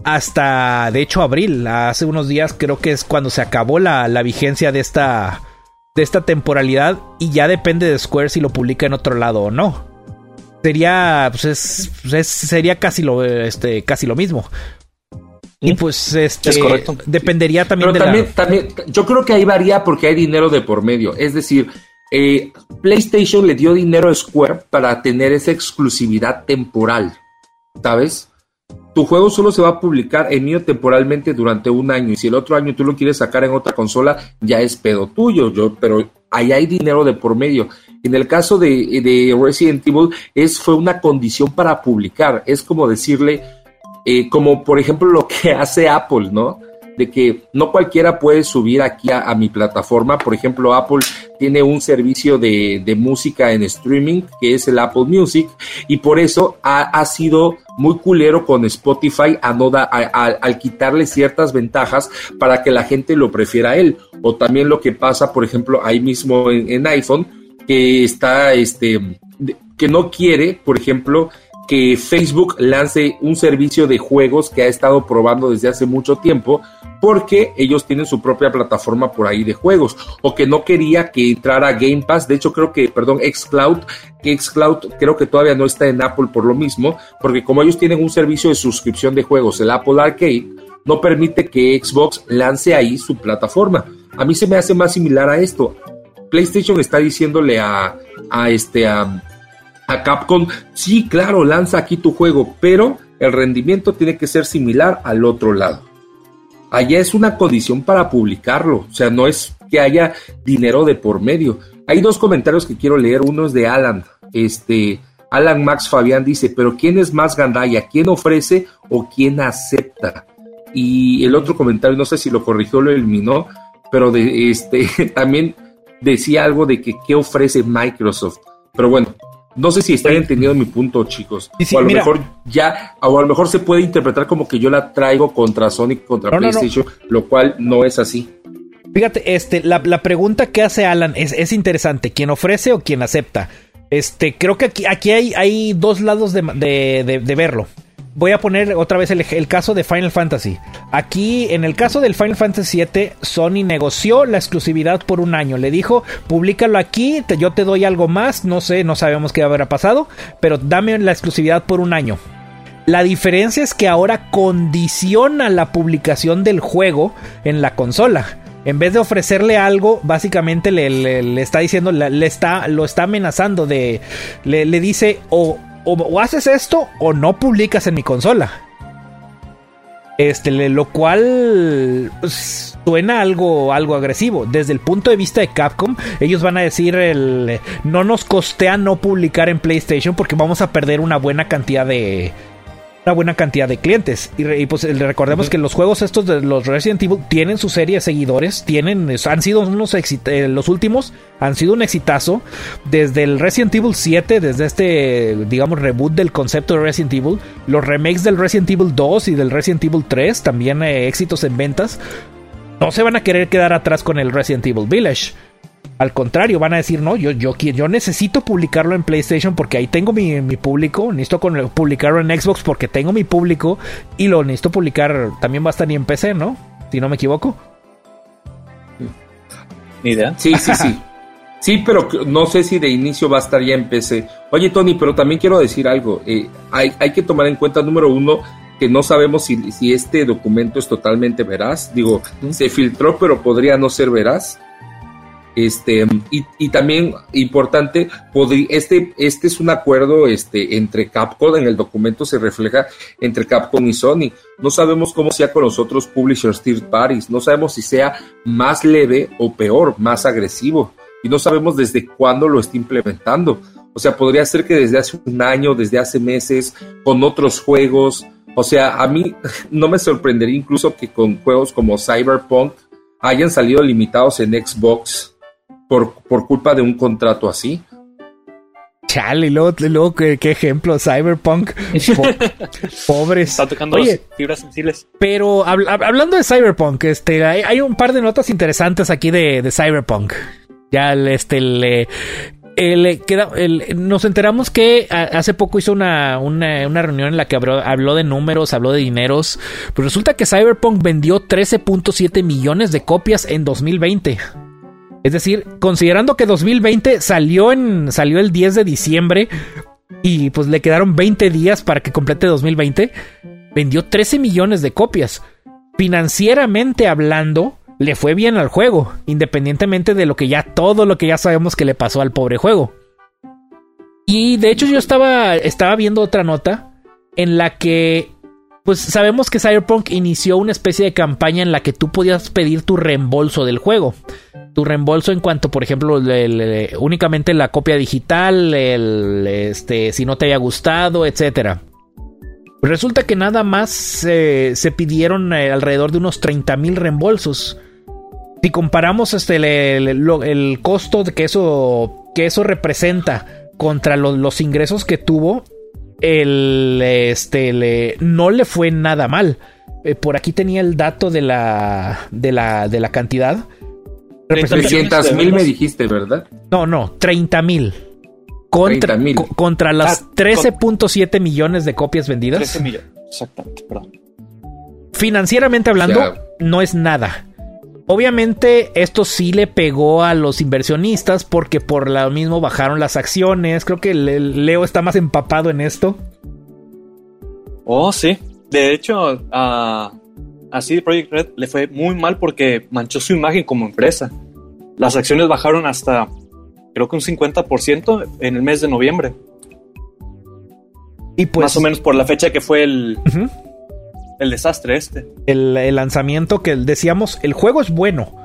hasta de hecho abril, hace unos días creo que es cuando se acabó la, vigencia de esta de esta temporalidad y ya depende de Square si lo publica en otro lado o no. Sería pues es, sería casi lo este casi lo mismo. Y pues este es correcto. dependería también de también, también yo creo que ahí varía porque hay dinero de por medio, es decir, eh, PlayStation le dio dinero a Square para tener esa exclusividad temporal, ¿sabes? Tu juego solo se va a publicar en mío temporalmente durante un año y si el otro año tú lo quieres sacar en otra consola, ya es pedo tuyo, yo, pero ahí hay dinero de por medio. En el caso de, de Resident Evil, es, fue una condición para publicar, es como decirle, eh, como por ejemplo lo que hace Apple, ¿no? de que no cualquiera puede subir aquí a, mi plataforma. Por ejemplo, Apple tiene un servicio de, música en streaming que es el Apple Music y por eso ha, sido muy culero con Spotify a no al quitarle ciertas ventajas para que la gente lo prefiera a él. O también lo que pasa, por ejemplo, ahí mismo en, en iPhone, que está, este, que no quiere, por ejemplo, que Facebook lance un servicio de juegos que ha estado probando desde hace mucho tiempo porque ellos tienen su propia plataforma por ahí de juegos o que no quería que entrara Game Pass, de hecho creo que, perdón, Xcloud, que Xcloud creo que todavía no está en Apple por lo mismo, porque como ellos tienen un servicio de suscripción de juegos, el Apple Arcade, no permite que Xbox lance ahí su plataforma. A mí se me hace más similar a esto. PlayStation está diciéndole a, a este Capcom, sí, claro, lanza aquí tu juego, pero el rendimiento tiene que ser similar al otro lado. Allá es una condición para publicarlo, o sea, no es que haya dinero de por medio. Hay dos comentarios que quiero leer, uno es de Alan, este, Alan Max Fabián dice, pero ¿quién es más gandaya? ¿Quién ofrece o quién acepta? Y el otro comentario, no sé si lo corrigió o lo eliminó, pero de, este, también decía algo de que qué ofrece Microsoft. Pero bueno, no sé si están entendiendo mi punto, chicos. o a lo mejor ya, o a lo mejor se puede interpretar como que yo la traigo contra Sonic, contra PlayStation, lo cual no es así. Fíjate, este, la, pregunta que hace Alan es, interesante. ¿Quién ofrece o quién acepta? Este, creo que aquí, aquí hay, hay dos lados de, de verlo voy a poner otra vez el, caso de Final Fantasy. Aquí, en el caso del Final Fantasy VII, Sony negoció la exclusividad por un año. Le dijo, públicalo aquí, yo te doy algo más. No sé, no sabemos qué habrá pasado, pero dame la exclusividad por un año. La diferencia es que ahora condiciona la publicación del juego en la consola. En vez de ofrecerle algo, básicamente le, está diciendo, le, está, lo está amenazando de, le, le dice o o, haces esto o no publicas en mi consola. Este, lo cual pues, suena algo, algo agresivo. Desde el punto de vista de Capcom, ellos van a decir no nos costea no publicar en PlayStation porque vamos a perder una buena cantidad de, una buena cantidad de clientes. Y, pues recordemos que los juegos estos de los Resident Evil tienen su serie de seguidores, tienen, han sido unos eh, los últimos han sido un exitazo. Desde el Resident Evil 7, desde este, digamos, reboot del concepto de Resident Evil, los remakes del Resident Evil 2 y del Resident Evil 3, también eh, éxitos en ventas. No se van a querer quedar atrás con el Resident Evil Village. Al contrario, van a decir, no, yo, yo, yo necesito publicarlo en PlayStation porque ahí tengo mi, público, necesito publicarlo en Xbox porque tengo mi público y lo necesito publicar, también va a estar en PC, ¿no? Si no me equivoco. ¿Ni idea? Sí, sí, sí. Sí, pero no sé si de inicio va a estar ya en PC. Oye, Tony, pero también quiero decir algo. Eh, hay, hay, que tomar en cuenta, número uno, que no sabemos si, si este documento es totalmente veraz. Digo, se filtró, pero podría no ser veraz. Este, y, también importante, este, este es un acuerdo este, entre Capcom, en el documento se refleja entre Capcom y Sony. No sabemos cómo sea con los otros publishers third parties, no sabemos si sea más leve o peor, más agresivo, y no sabemos desde cuándo lo está implementando. O sea, podría ser que desde hace un año, desde hace meses, con otros juegos. O sea, a mí no me sorprendería incluso que con juegos como Cyberpunk hayan salido limitados en Xbox por, culpa de un contrato así. Chale, luego, luego ¿qué, ejemplo, Cyberpunk. pobres. Está tocando fibras sensibles. Pero hablando de Cyberpunk, este, hay, un par de notas interesantes aquí de, Cyberpunk. Ya este, le, queda, nos enteramos que hace poco hizo una, una, una reunión en la que habló, habló, de números, habló de dineros. Pues resulta que Cyberpunk vendió 13.7 millones de copias en 2020. Es decir, considerando que 2020 salió, en, salió el 10 de diciembre y pues le quedaron 20 días para que complete 2020, vendió 13 millones de copias. Financieramente hablando, le fue bien al juego, independientemente de lo que ya todo lo que ya sabemos que le pasó al pobre juego. Y de hecho yo estaba, estaba viendo otra nota en la que pues sabemos que Cyberpunk inició una especie de campaña en la que tú podías pedir tu reembolso del juego. Tu reembolso en cuanto, por ejemplo, únicamente la copia digital, el, este, si no te haya gustado, etc. Resulta que nada más se pidieron eh, alrededor de unos 30 mil reembolsos. Si comparamos este, el, costo que eso, que eso representa contra los ingresos que tuvo, el, este, no le fue nada mal. Eh, por aquí tenía el dato de la, de la, de la cantidad. 300 mil me dijiste, ¿verdad? No, no, 30 mil. Contra, contra las 13.7 ah, millones de copias vendidas. 13 millones, exactamente, perdón. Financieramente hablando, no es nada. Obviamente esto sí le pegó a los inversionistas porque por lo mismo bajaron las acciones. Creo que Leo está más empapado en esto. Oh, sí. De hecho, a, así Project Red le fue muy mal porque manchó su imagen como empresa. Las acciones bajaron hasta creo que un 50% en el mes de noviembre. Y pues, Más o menos por la fecha que fue el, el desastre este. El, lanzamiento que decíamos, el juego es bueno.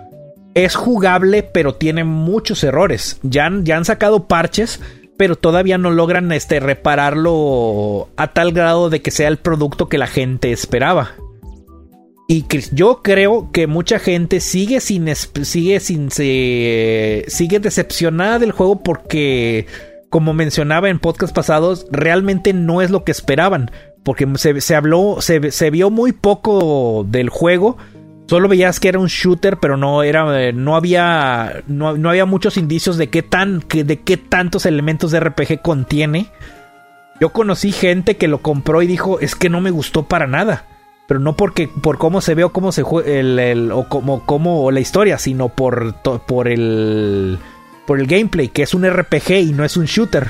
Es jugable, pero tiene muchos errores. Ya, ya han sacado parches, pero todavía no logran este, repararlo a tal grado de que sea el producto que la gente esperaba. Y que yo creo que mucha gente sigue sin sigue sin se, sigue decepcionada del juego porque como mencionaba en podcast pasados, realmente no es lo que esperaban porque se, habló, se, vio muy poco del juego. Solo veías que era un shooter, pero no era, no había, no, había muchos indicios de qué tan, de qué tantos elementos de RPG contiene. Yo conocí gente que lo compró y dijo es que no me gustó para nada, pero no porque por cómo se ve o cómo se el, o como, como la historia, sino por por el por el gameplay, que es un RPG y no es un shooter.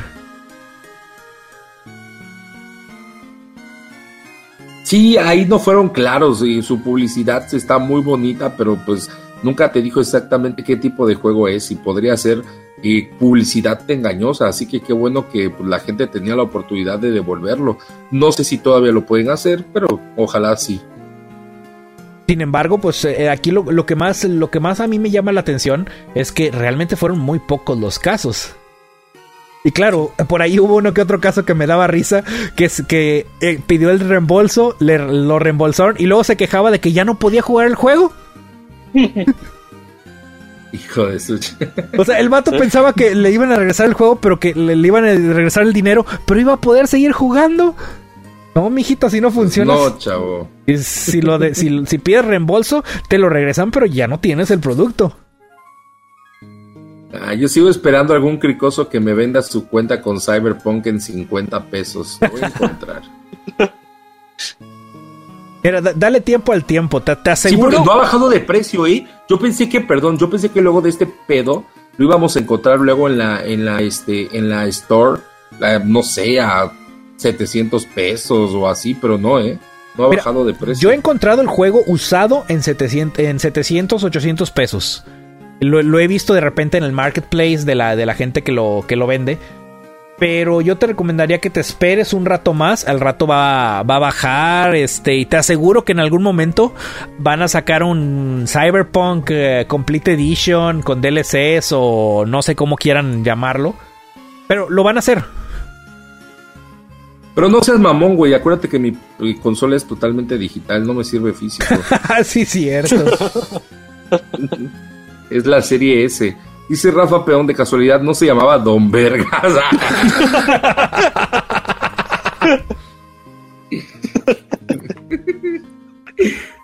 Sí, ahí no fueron claros y su publicidad está muy bonita, pero pues nunca te dijo exactamente qué tipo de juego es y podría ser eh, publicidad engañosa, así que qué bueno que pues, la gente tenía la oportunidad de devolverlo. No sé si todavía lo pueden hacer, pero ojalá sí. Sin embargo, pues eh, aquí lo, lo, que más, lo que más a mí me llama la atención es que realmente fueron muy pocos los casos. Y claro, por ahí hubo uno que otro caso que me daba risa, que es que eh, pidió el reembolso, le, lo reembolsaron y luego se quejaba de que ya no podía jugar el juego. Hijo de su... O sea, el vato pensaba que le iban a regresar el juego, pero que le, le, iban a regresar el dinero, pero iba a poder seguir jugando. No, mijito, así no funciona. No, chavo. Si, lo de, si, si pides reembolso, te lo regresan, pero ya no tienes el producto. Ah, yo sigo esperando algún cricoso que me venda su cuenta con Cyberpunk en 50 pesos. Lo voy a encontrar. Mira, dale tiempo al tiempo, te, te aseguro. Sí, porque no ha bajado de precio, ¿eh? Yo pensé que, perdón, yo pensé que luego de este pedo lo íbamos a encontrar luego en la, en la, este, en la store, la, no sé, a 700 pesos o así, pero no, ¿eh? No ha Mira, bajado de precio. Yo he encontrado el juego usado en 700, en 700 800 pesos. Lo, lo, he visto de repente en el marketplace de la, de la gente que lo, que lo vende. Pero yo te recomendaría que te esperes un rato más. Al rato va, va a bajar. Este, y te aseguro que en algún momento van a sacar un Cyberpunk eh, Complete Edition con DLCs o no sé cómo quieran llamarlo. Pero lo van a hacer. Pero no seas mamón, güey. Acuérdate que mi, mi, consola es totalmente digital, no me sirve físico. sí, cierto. es la serie S. Dice Rafa Peón, de casualidad, no se llamaba Don Vergas.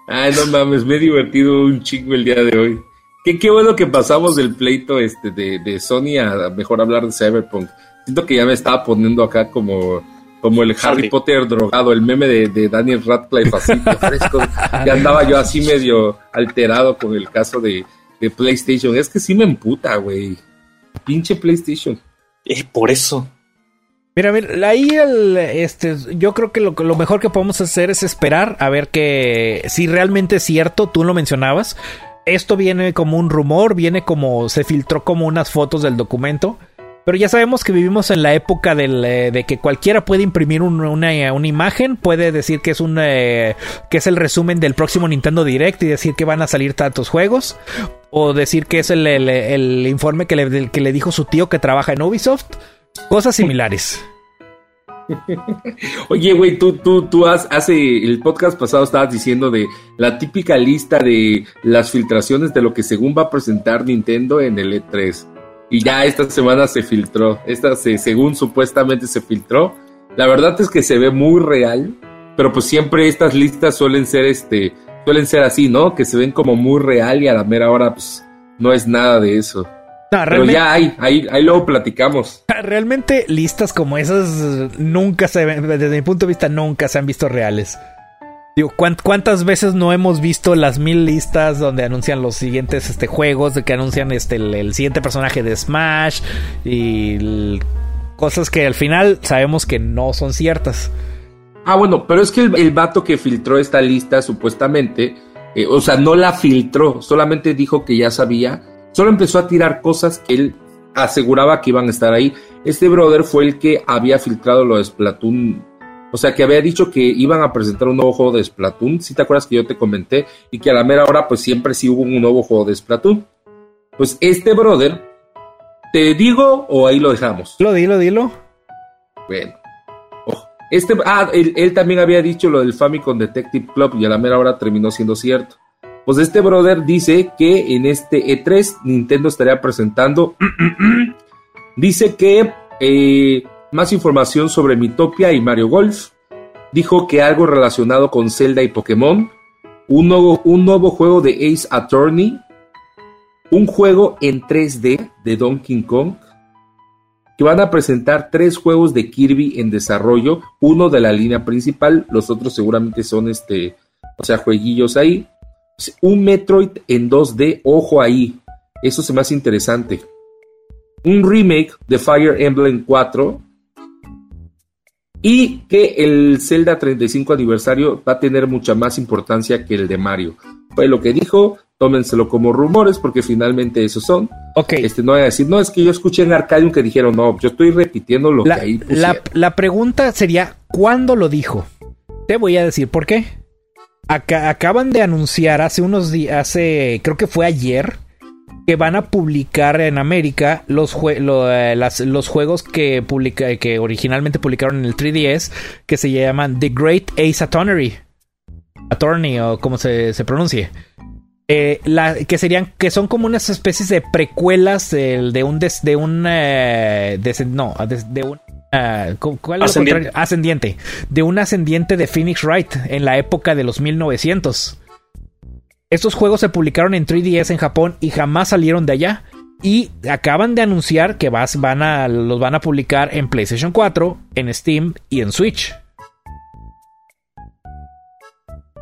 Ay, no mames, me he divertido un chingo el día de hoy. Qué, qué bueno que pasamos del pleito este de, de Sony a mejor hablar de Cyberpunk. Siento que ya me estaba poniendo acá como como el Harry Potter drogado, el meme de, de Daniel Radcliffe así fresco. ya andaba yo así medio alterado con el caso de, de PlayStation. Es que sí me emputa, güey. Pinche PlayStation. Eh, por eso. Mira, mira, ahí el, este, yo creo que lo, lo, mejor que podemos hacer es esperar a ver que si realmente es cierto, tú lo mencionabas. Esto viene como un rumor, viene como se filtró como unas fotos del documento. Pero ya sabemos que vivimos en la época del, eh, de que cualquiera puede imprimir un, una, una, imagen, puede decir que es un eh, que es el resumen del próximo Nintendo Direct y decir que van a salir tantos juegos, o decir que es el, el, el informe que le, que le dijo su tío que trabaja en Ubisoft, cosas similares. Oye, güey, tú, tú, tú has, hace el podcast pasado estabas diciendo de la típica lista de las filtraciones de lo que según va a presentar Nintendo en el E3 y ya esta semana se filtró. Esta se, según supuestamente se filtró. La verdad es que se ve muy real, pero pues siempre estas listas suelen ser este suelen ser así, ¿no? Que se ven como muy real y a la mera hora pues no es nada de eso. No, pero ya hay, ahí, ahí luego platicamos. Realmente listas como esas nunca se ven, desde mi punto de vista nunca se han visto reales. Digo, ¿cuántas veces no hemos visto las mil listas donde anuncian los siguientes este, juegos, de que anuncian este, el, siguiente personaje de Smash y cosas que al final sabemos que no son ciertas? Ah, bueno, pero es que el, el vato que filtró esta lista supuestamente, eh, o sea, no la filtró, solamente dijo que ya sabía, solo empezó a tirar cosas que él aseguraba que iban a estar ahí. Este brother fue el que había filtrado lo de Splatoon o sea, que había dicho que iban a presentar un nuevo juego de Splatoon. Si te acuerdas que yo te comenté. Y que a la mera hora, pues siempre sí hubo un nuevo juego de Splatoon. Pues este brother, ¿te digo o ahí lo dejamos? Lo dilo, dilo. Bueno. Este, ah, él, él, también había dicho lo del Famicom Detective Club y a la mera hora terminó siendo cierto. Pues este brother dice que en este E3 Nintendo estaría presentando. dice que eh, más información sobre Mitopia y Mario Golf. Dijo que algo relacionado con Zelda y Pokémon. Un nuevo, un nuevo juego de Ace Attorney. Un juego en 3D de Donkey Kong. Que van a presentar tres juegos de Kirby en desarrollo. Uno de la línea principal. Los otros seguramente son este. O sea, jueguillos ahí. Un Metroid en 2D. Ojo ahí. Eso se me hace interesante. Un remake de Fire Emblem 4 y que el Zelda 35 aniversario va a tener mucha más importancia que el de Mario. Fue lo que dijo, tómenselo como rumores porque finalmente esos son. Ok. Este, no voy a decir, no, es que yo escuché en Arcadium que dijeron, no, yo estoy repitiendo lo La, que ahí la, pusieron. la pregunta sería, ¿cuándo lo dijo? Te voy a decir por qué. Aca- acaban de anunciar hace unos días, hace, creo que fue ayer, que van a publicar en América los, jue- lo, eh, las- los juegos que, publica, que originalmente publicaron en el 3DS, que se llaman The Great Ace Attorney. Attorney, o como se, se pronuncie. Eh, la, que serían, que son como unas especies de precuelas del- de, un des- de un eh, no, de, de un ¿cu- ¿cuál lo Ascendiente. ascendiente, de un ascendiente de Phoenix Wright en la época de los 1900. Estos juegos se publicaron en 3DS en Japón y jamás salieron de allá. Y acaban de anunciar que vas, van a, los van a publicar en PlayStation 4, en Steam y en Switch.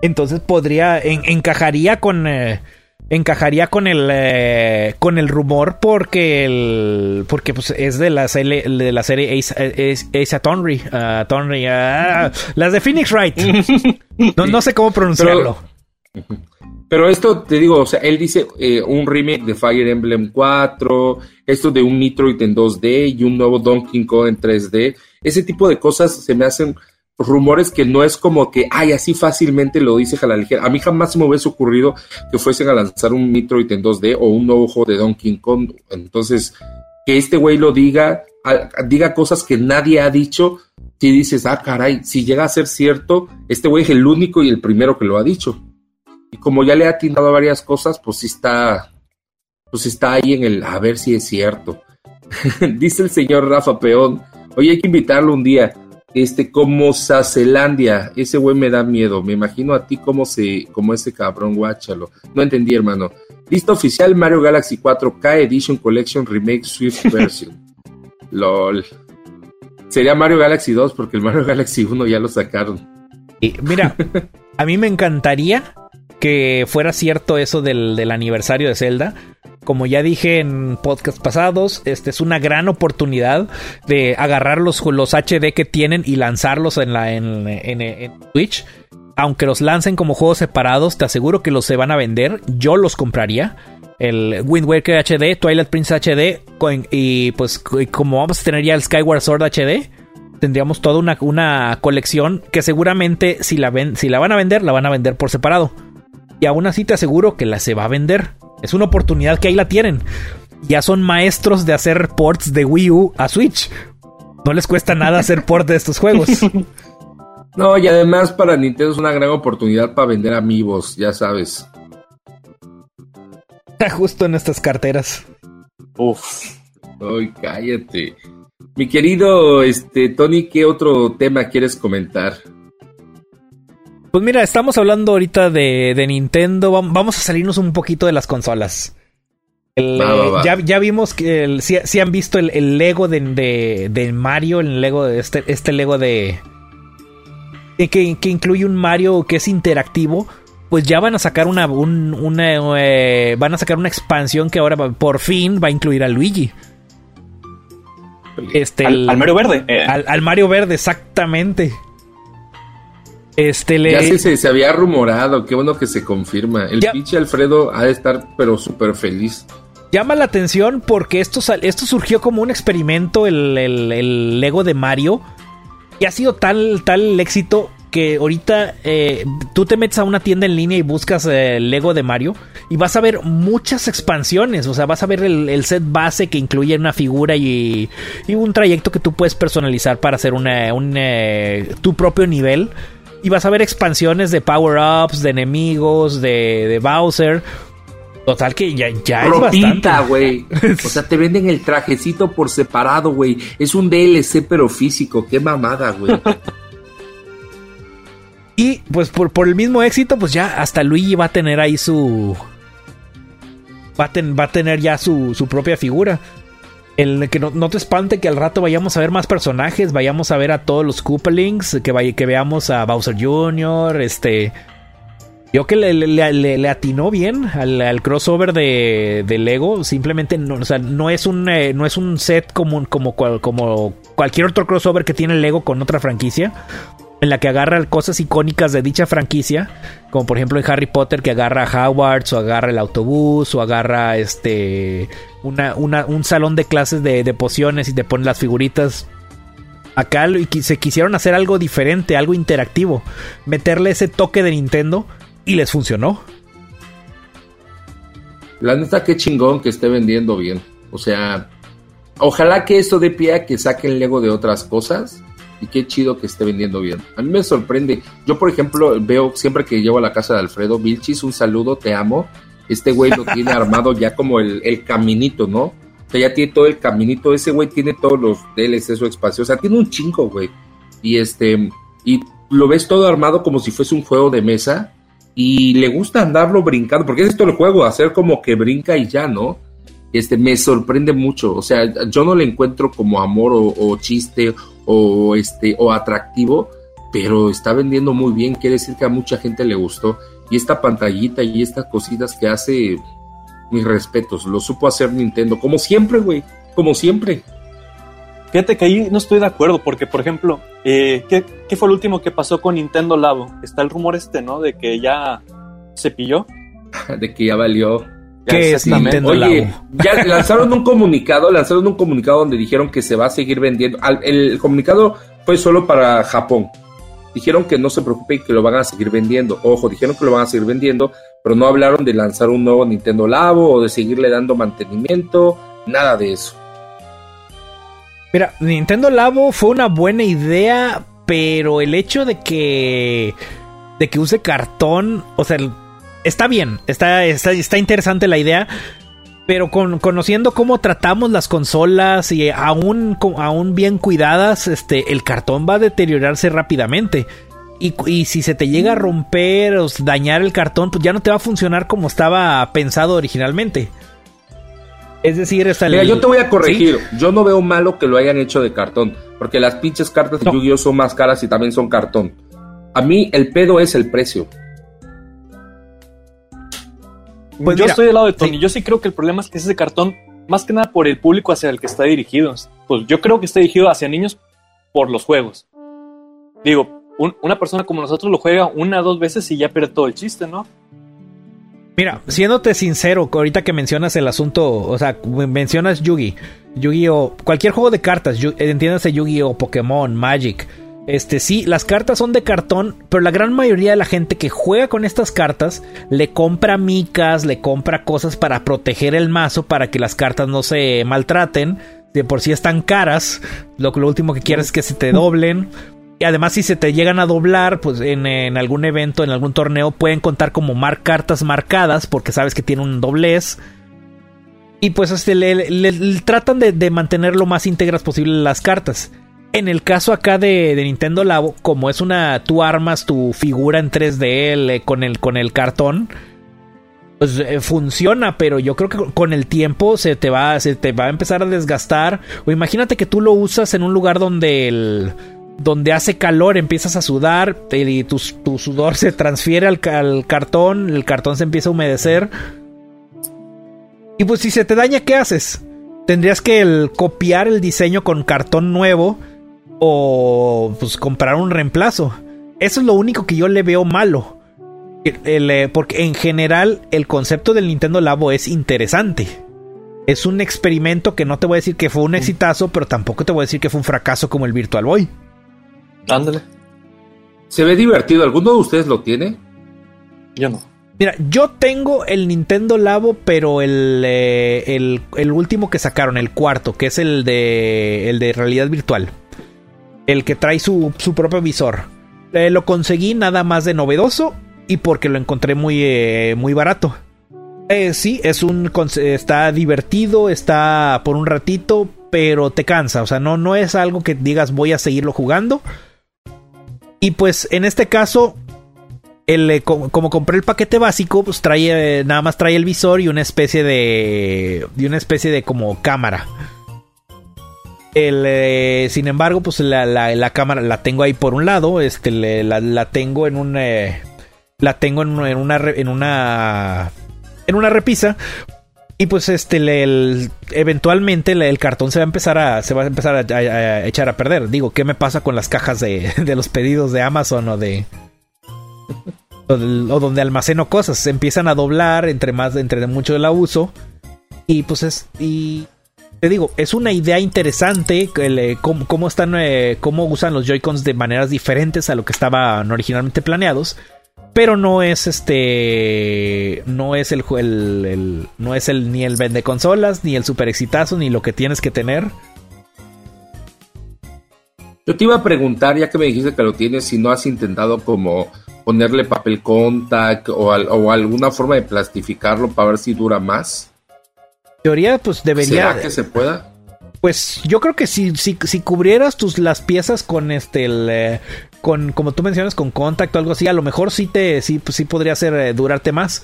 Entonces podría. en- encajaría con. eh, encajaría con el. eh, con el rumor. Porque el. Porque pues, es de la serie. De la serie Ace, Ace, Ace ah, las de Phoenix Wright. No, no sé cómo pronunciarlo. Pero esto, te digo, o sea, él dice eh, un remake de Fire Emblem 4, esto de un Metroid en 2D y un nuevo Donkey Kong en 3D. Ese tipo de cosas se me hacen rumores que no es como que, ay, así fácilmente lo dice a la ligera. A mí jamás me hubiese ocurrido que fuesen a lanzar un Metroid en 2D o un nuevo juego de Donkey Kong. Entonces, que este güey lo diga, diga cosas que nadie ha dicho, si dices, ah, caray, si llega a ser cierto, este güey es el único y el primero que lo ha dicho. Y como ya le ha atinado a varias cosas, pues sí está, pues está ahí en el, a ver si es cierto. Dice el señor Rafa Peón, oye, hay que invitarlo un día. Este, como Sacelandia, ese güey me da miedo. Me imagino a ti como se, como ese cabrón, guáchalo. No entendí, hermano. Lista oficial Mario Galaxy 4K Edition Collection Remake Swift Version. LOL. Sería Mario Galaxy 2 porque el Mario Galaxy 1 ya lo sacaron. Y mira, a mí me encantaría que fuera cierto eso del, del aniversario de Zelda. Como ya dije en podcast pasados, este es una gran oportunidad de agarrar los, los HD que tienen y lanzarlos en la en, en- Switch. Aunque los lancen como juegos separados, te aseguro que los se van a vender. Yo los compraría. El Wind Waker HD, Twilight Princess HD y pues como vamos a tener ya el Skyward Sword HD, tendríamos toda una, una colección que seguramente si la, ven, si la van a vender, la van a vender por separado. Y aún así te aseguro que la se va a vender. Es una oportunidad que ahí la tienen. Ya son maestros de hacer ports de Wii U a Switch. No les cuesta nada hacer port de estos juegos. No, y además para Nintendo es una gran oportunidad para vender amigos, ya sabes. Justo en estas carteras. Uf. Ay, cállate. Mi querido este Tony, ¿qué otro tema quieres comentar? Pues mira, estamos hablando ahorita de, de Nintendo. Vam- Vamos a salirnos un poquito de las consolas. El, Va, va, eh, va. Ya, ya vimos que el- si, si han visto el, el Lego de, de, de Mario, el Lego de este, este Lego de eh, que, que incluye un Mario que es interactivo. Pues ya van a sacar una, un- una, eh, van a sacar una expansión que ahora va- por fin va a incluir a Luigi. Este, Al, el- al Mario Verde. eh, al- al Mario Verde, exactamente. Este le. Ya se, se, se había rumorado, qué bueno que se confirma. El Ya. pinche Alfredo ha de estar pero súper feliz. Llama la atención porque esto, esto surgió como un experimento, el, el- el Lego de Mario. Y ha sido tal, tal éxito que ahorita eh, tú te metes a una tienda en línea y buscas eh, el Lego de Mario y vas a ver muchas expansiones. O sea, vas a ver el, el set base que incluye una figura y, y un trayecto que tú puedes personalizar para hacer una, un, eh, tu propio nivel. Y vas a ver expansiones de power-ups, de enemigos, de, de Bowser. Total que ya, ya es Ropita, bastante. güey. O sea, te venden el trajecito por separado, güey. Es un DLC pero físico. Qué mamada, güey. Y pues por, por el mismo éxito, pues ya hasta Luigi va a tener ahí su. Va a, ten- va a tener ya su, su propia figura. El que no, no te espante que al rato vayamos a ver más personajes, vayamos a ver a todos los Koopalings, que, que veamos a Bowser Jr., este. Yo que le, le- atinó bien al, al crossover de, de Lego. Simplemente no, o sea, no es un eh, no es un set como, como, como cualquier otro crossover que tiene Lego con otra franquicia. En la que agarra cosas icónicas de dicha franquicia, como por ejemplo en Harry Potter que agarra a Hogwarts o agarra el autobús o agarra este un salón de clases de, pociones y te pone las figuritas. Acá se quisieron hacer algo diferente, algo interactivo, meterle ese toque de Nintendo y les funcionó. La neta, qué chingón que esté vendiendo bien. O sea, ojalá que esto dé pie a que saquen Lego de otras cosas. Y qué chido que esté vendiendo bien. A mí me sorprende. Yo, por ejemplo, veo siempre que llevo a la casa de Alfredo Vilchis, un saludo, te amo. Este güey lo tiene armado ya como el, el caminito, ¿no? O sea, ya tiene todo el caminito. Ese güey tiene todos los DLC, su espacio. O sea, tiene un chingo, güey. Y este, y lo ves todo armado como si fuese un juego de mesa y le gusta andarlo brincando, porque es esto el juego, hacer como que brinca y ya, ¿no? Este, me sorprende mucho, o sea, yo no le encuentro como amor o, chiste o este o atractivo, pero está vendiendo muy bien, quiere decir que a mucha gente le gustó y esta pantallita y estas cositas que hace mis respetos, lo supo hacer Nintendo, como siempre, güey, como siempre. Fíjate que ahí no estoy de acuerdo, porque por ejemplo, eh, ¿qué, fue lo último que pasó con Nintendo Labo? Está el rumor este, ¿no? De que ya se pilló. de que ya valió. ¿Qué es Nintendo Oye, ya lanzaron un comunicado, lanzaron un comunicado donde dijeron que se va a seguir vendiendo. El comunicado fue solo para Japón. Dijeron que no se preocupen que lo van a seguir vendiendo. Ojo, dijeron que lo van a seguir vendiendo, pero no hablaron de lanzar un nuevo Nintendo Labo o de seguirle dando mantenimiento, nada de eso. Mira, Nintendo Labo fue una buena idea, pero el hecho de que de que use cartón, o sea, está bien, está, está, interesante la idea, pero con, conociendo cómo tratamos las consolas y aún, aún bien cuidadas, este, el cartón va a deteriorarse rápidamente. Y, y, si se te llega a romper o dañar el cartón, pues ya no te va a funcionar como estaba pensado originalmente. Es decir, esta Mira, yo te voy a corregir. Yo no veo malo que lo hayan hecho de cartón. Porque las pinches cartas de Yu-Gi-Oh son más caras y también son cartón. A mí el pedo es el precio. Pues yo estoy del lado de Tony. Yo sí creo que el problema es que ese cartón, más que nada por el público hacia el que está dirigido. Pues yo creo que está dirigido hacia niños por los juegos. Digo, una persona como nosotros lo juega una o dos veces y ya pierde todo el chiste, ¿no? Mira, siéndote sincero, ahorita que mencionas el asunto, o sea, mencionas Yugi, Yugi o cualquier juego de cartas, entiéndase Yugi o Pokémon, Magic. Este sí, las cartas son de cartón, pero la gran mayoría de la gente que juega con estas cartas le compra micas, le compra cosas para proteger el mazo para que las cartas no se maltraten. De por sí están caras, lo, lo último que quieres es que se te doblen. Y además, si se te llegan a doblar, pues en, algún evento, en algún torneo, pueden contar como mar cartas marcadas, porque sabes que tiene un doblez. Y pues este, le, tratan de, mantener lo más íntegras posible las cartas. En el caso acá de, Nintendo Labo, como es una. Tú armas tu figura en 3D con, el, con el cartón. Pues eh, funciona, pero yo creo que con el tiempo se te va, se te va a empezar a desgastar. O imagínate que tú lo usas en un lugar donde el donde hace calor empiezas a sudar y tu, sudor se transfiere al, cartón, el cartón se empieza a humedecer. Y pues si se te daña, ¿qué haces? Tendrías que copiar el diseño con cartón nuevo o pues comprar un reemplazo. Eso es lo único que yo le veo malo. Eh, porque en general el concepto del Nintendo Labo es interesante. Es un experimento que no te voy a decir que fue un exitazo, pero tampoco te voy a decir que fue un fracaso como el Virtual Boy. Ándale. Se ve divertido. ¿Alguno de ustedes lo tiene? Yo no. Mira, yo tengo el Nintendo Labo, pero el, eh, el, último que sacaron, el cuarto, que es el de, el de realidad virtual. El que trae su, propio visor. Eh, lo conseguí nada más de novedoso y porque lo encontré muy, eh, muy barato. sí, es un está divertido, está por un ratito, pero te cansa. O sea, no, no es algo que digas voy a seguirlo jugando. Y pues en este caso, el, eh, como, compré el paquete básico, pues trae, eh, nada más trae el visor y una especie de, y una especie de como cámara. El, eh, sin embargo, pues la, cámara la tengo ahí por un lado, este, la, tengo en un, la tengo en, una, en una, en una repisa Y pues este el, eventualmente el, cartón se va a empezar a se va a empezar a, echar a perder. Digo, ¿qué me pasa con las cajas de, de los pedidos de Amazon o de o, donde almaceno cosas? Se empiezan a doblar entre más entre mucho el uso y pues es y te digo, es una idea interesante cómo, están, eh, cómo usan los Joy-Cons de maneras diferentes a lo que estaban originalmente planeados. Pero no es este. No es el, el, no es el ni el vende consolas, ni el super exitazo, ni lo que tienes que tener. Yo te iba a preguntar, ya que me dijiste que lo tienes, si no has intentado como ponerle papel contact o, o alguna forma de plastificarlo para ver si dura más teoría, pues debería. ¿Será que se pueda? Pues yo creo que si, si, si cubrieras tus las piezas con este el, eh, con como tú mencionas con contacto o algo así, a lo mejor sí te sí, pues, sí podría ser eh, durarte más.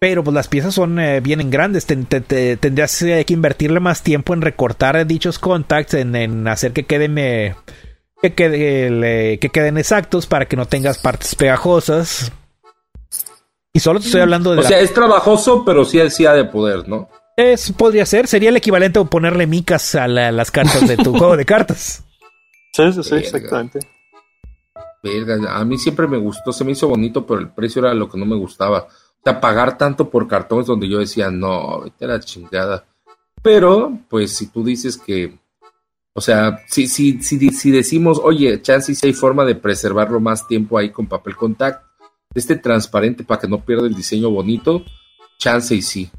Pero pues las piezas son eh, bien grandes. tendrías que invertirle más tiempo en recortar dichos contacts, en, hacer que queden que, que queden exactos para que no tengas partes pegajosas. Y solo te estoy hablando de. O sea, es trabajoso, pero sí, sí ha de poder, ¿no? Es, podría ser, sería el equivalente a ponerle micas a las cartas de tu juego de cartas. Sí, sí, sí, exactamente. a mí siempre me gustó, se me hizo bonito, pero el precio era lo que no me gustaba. O sea, pagar tanto por cartones donde yo decía, no, vete a la chingada. Pero, pues, si tú dices que, o sea, si, si, si, si decimos, oye, chance si hay forma de preservarlo más tiempo ahí con papel contact, este transparente para que no pierda el diseño bonito, chance y sí.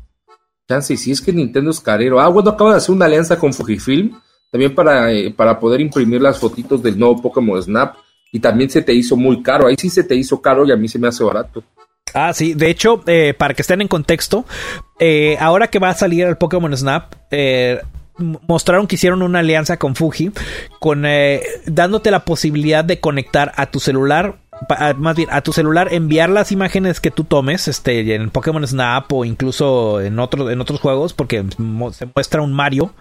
Chance, si es que Nintendo es carero. Ah, bueno, acaba de hacer una alianza con Fujifilm, también para, eh, para poder imprimir las fotitos del nuevo Pokémon Snap. Y también se te hizo muy caro. Ahí sí se te hizo caro y a mí se me hace barato. Ah, sí. De hecho, eh, para que estén en contexto, eh, ahora que va a salir el Pokémon Snap, mostraron que hicieron una alianza con Fuji, con dándote la posibilidad de conectar a tu celular más bien a tu celular enviar las imágenes que tú tomes este en Pokémon Snap o incluso en otros en otros juegos porque se muestra un Mario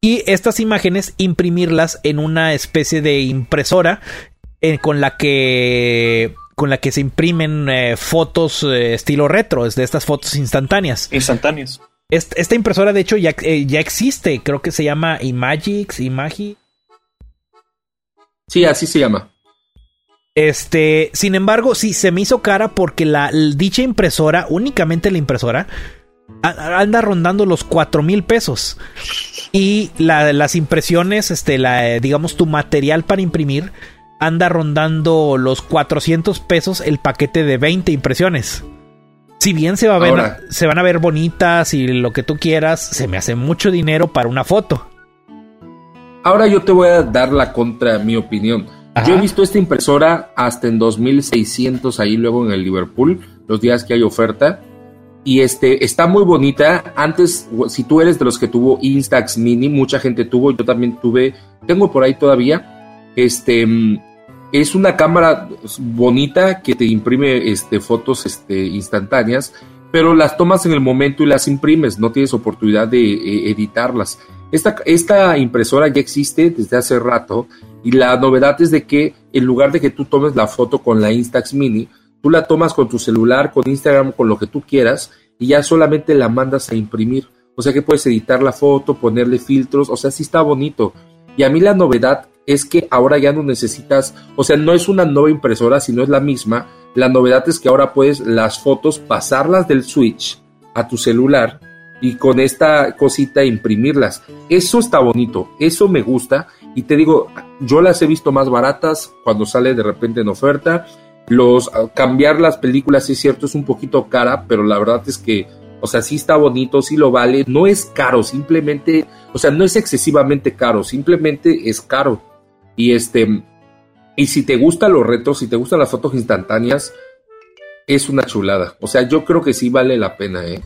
y estas imágenes imprimirlas en una especie de impresora eh, con la que con la que se imprimen eh, fotos eh, estilo retro, de estas fotos instantáneas. Instantáneas. Esta, impresora, de hecho, ya, ya existe. Creo que se llama Imagix, Imagi. Sí, así se llama. Este, sin embargo, sí, se me hizo cara porque la dicha impresora, únicamente la impresora, anda rondando los cuatro mil pesos. Y la, las impresiones, este, la, digamos, tu material para imprimir, anda rondando los 400 pesos el paquete de 20 impresiones. Si bien se, va a ver, se van a ver bonitas y lo que tú quieras, se me hace mucho dinero para una foto. Ahora yo te voy a dar la contra mi opinión yo he visto esta impresora hasta en 2600 ahí luego en el Liverpool, los días que hay oferta. Y este, está muy bonita. Antes, si tú eres de los que tuvo Instax Mini, mucha gente tuvo, yo también tuve, tengo por ahí todavía. Este, mm, es una cámara bonita que te imprime este, fotos este, instantáneas, pero las tomas en el momento y las imprimes, no tienes oportunidad de eh, editarlas. Esta, esta impresora ya existe desde hace rato y la novedad es de que en lugar de que tú tomes la foto con la Instax Mini, tú la tomas con tu celular, con Instagram, con lo que tú quieras y ya solamente la mandas a imprimir. O sea que puedes editar la foto, ponerle filtros, o sea, sí está bonito. Y a mí la novedad es que ahora ya no necesitas, o sea, no es una nueva impresora, sino es la misma. La novedad es que ahora puedes las fotos pasarlas del Switch a tu celular y con esta cosita imprimirlas. Eso está bonito, eso me gusta y te digo, yo las he visto más baratas cuando sale de repente en oferta. Los cambiar las películas, sí es cierto, es un poquito cara, pero la verdad es que, o sea, sí está bonito, sí lo vale, no es caro, simplemente, o sea, no es excesivamente caro, simplemente es caro. Y este, y si te gustan los retos, si te gustan las fotos instantáneas, es una chulada. O sea, yo creo que sí vale la pena, ¿eh?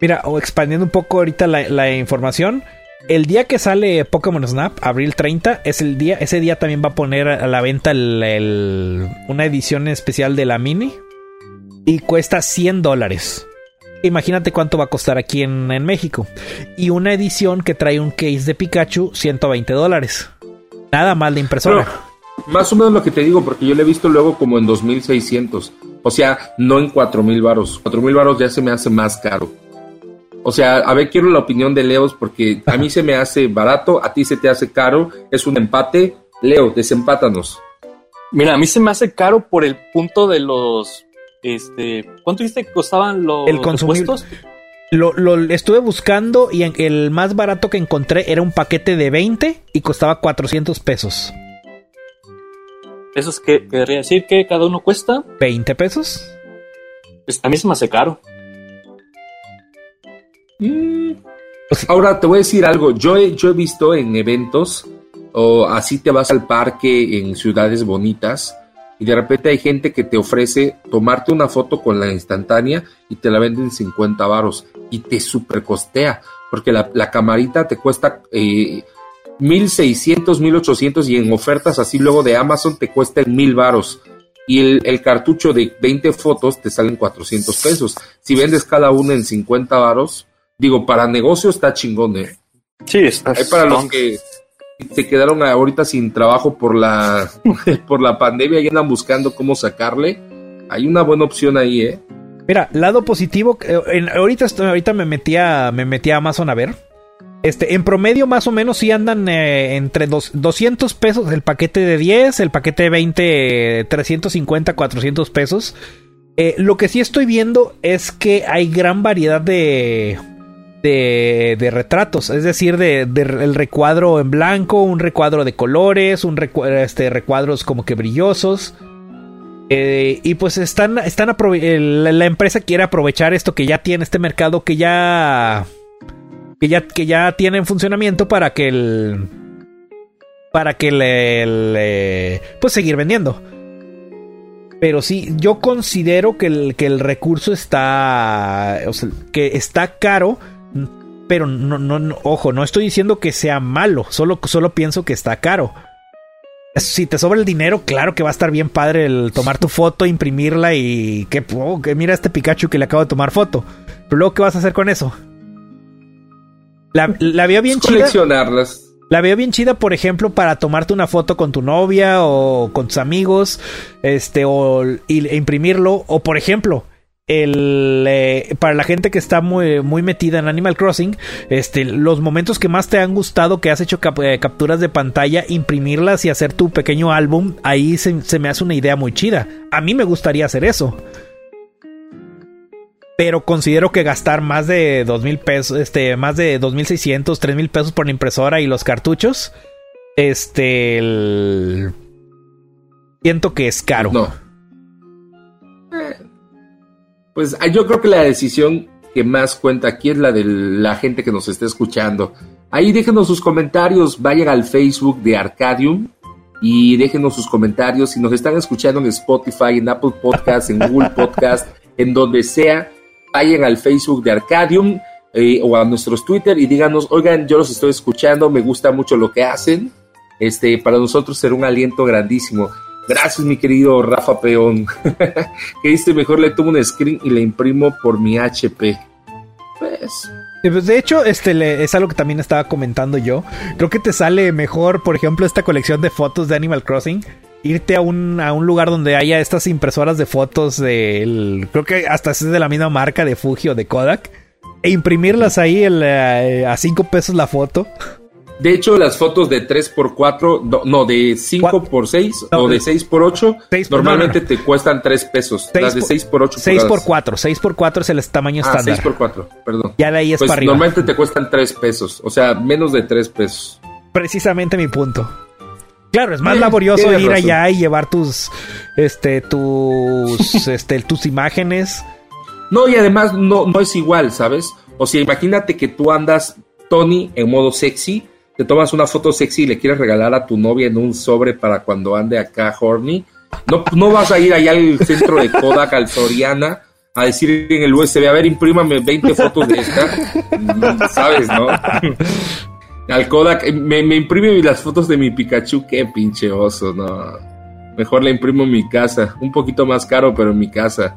Mira, o expandiendo un poco ahorita la, información. El día que sale Pokémon Snap, abril 30, es el día, ese día también va a poner a la venta una edición especial de la mini y cuesta 100 dólares. Imagínate cuánto va a costar aquí en, México. Y una edición que trae un case de Pikachu, 120 dólares. Nada mal de impresora. más o menos lo que te digo, porque yo lo he visto luego como en 2600. O sea, no en 4000 varos. 4000 varos ya se me hace más caro. O sea, a ver, quiero la opinión de Leos porque a mí se me hace barato, a ti se te hace caro, es un empate. Leo, desempátanos. Mira, a mí se me hace caro por el punto de los. Este, ¿Cuánto dijiste que costaban los El? Lo, lo estuve buscando y en- el más barato que encontré era un paquete de 20 y costaba 400 pesos. Eso es que querría decir que cada uno cuesta. ¿20 pesos? Pues, a mí se me hace caro. Mm. Ahora te voy a decir algo. Yo he, yo he visto en eventos, o así te vas al parque en ciudades bonitas, y de repente hay gente que te ofrece tomarte una foto con la instantánea y te la venden 50 varos y te super costea, porque la, camarita te cuesta eh, 1600, 1800 y en ofertas así luego de Amazon te cuesta en 1000 varos. Y el, el cartucho de 20 fotos te salen 400 pesos. Si vendes cada uno en 50 varos, digo, para negocio está chingón, ¿eh? Sí, está. Hay para los que se quedaron ahorita sin trabajo por la, por la pandemia y andan buscando cómo sacarle. Hay una buena opción ahí, ¿eh? Mira, lado positivo, eh, en- ahorita, estoy- ahorita me metí a, me metí a Amazon a ver. Este, en promedio más o menos sí andan eh, entre dos- 200 pesos el paquete de 10, el paquete de 20, eh, 350, 400 pesos. Eh, lo que sí estoy viendo es que hay gran variedad de, de, de retratos, es decir, de, de el recuadro en blanco, un recuadro de colores, un recua- este, recuadros como que brillosos. Eh, y pues están, están la, empresa quiere aprovechar esto que ya tiene este mercado que ya que ya que ya tiene en funcionamiento para que el para que le, pues seguir vendiendo. Pero sí, yo considero que el, que el recurso está que está caro, pero no, no, no- ojo, no estoy diciendo que sea malo, solo, solo pienso que está caro. Si te sobra el dinero, claro que va a estar bien padre el tomar tu foto, imprimirla y que, oh, que mira este Pikachu que le acabo de tomar foto. Pero luego, ¿qué vas a hacer con eso? La, la veo bien chida. Coleccionarlas. La veo bien chida, por ejemplo, para tomarte una foto con tu novia o con tus amigos, este, o y- e imprimirlo. O por ejemplo, eh, para la gente que está muy, muy metida en Animal Crossing, este, los momentos que más te han gustado, que has hecho eh, capturas de pantalla, imprimirlas y hacer tu pequeño álbum, ahí se, me hace una idea muy chida. A mí me gustaría hacer eso. Pero considero que gastar más de dos mil pesos, este, más de dos mil seiscientos, tres mil pesos por la impresora y los cartuchos, este, siento que es caro. No. Pues ah, yo creo que la decisión que más cuenta aquí es la de la gente que nos está escuchando. Ahí déjenos sus comentarios, vayan al Facebook de Arcadium y déjenos sus comentarios. Si nos están escuchando en Spotify, en Apple Podcast, en Google Podcast, en donde sea, vayan al Facebook de Arcadium eh, o a nuestros Twitter y díganos, oigan, yo los estoy escuchando, me gusta mucho lo que hacen. Este, para nosotros será un aliento grandísimo. Gracias, mi querido Rafa Peón. que dice, mejor le tomo un screen y le imprimo por mi HP. Pues, pues, de hecho, este le- es algo que también estaba comentando yo. Creo que te sale mejor, por ejemplo, esta colección de fotos de Animal Crossing. Irte a un, a un lugar donde haya estas impresoras de fotos del. Creo que hasta es de la misma marca de Fuji o de Kodak. E imprimirlas ahí eh, a 5 pesos la foto. De hecho, las fotos de 3x4, no, no, de 5x6 No, o de de- 6x8, Seis por- normalmente no, te cuestan 3 pesos. Seis las de por- 6x8. 6 por 4 6 por 4 es el tamaño Ah, estándar. 6x4, perdón. Ya de ahí es Pues para arriba. normalmente te cuestan 3 pesos, o sea, menos de 3 pesos. Precisamente mi punto. Claro, es más Sí, laborioso tienes ir razón. allá y llevar tus, este, tus, este, tus imágenes. No, y además no, no es igual, ¿sabes? O sea, imagínate que tú andas, Tony, en modo sexy, te tomas una foto sexy y le quieres regalar a tu novia en un sobre para cuando ande acá horny. No, no vas a ir allá al centro de Kodak, al Soriana, a decir en el USB, a ver, imprímame 20 fotos de esta. Mm, ¿Sabes, no? Al Kodak, eh, me, me imprime las fotos de mi Pikachu, qué pinche oso, no. Mejor le imprimo en mi casa, un poquito más caro, pero en mi casa.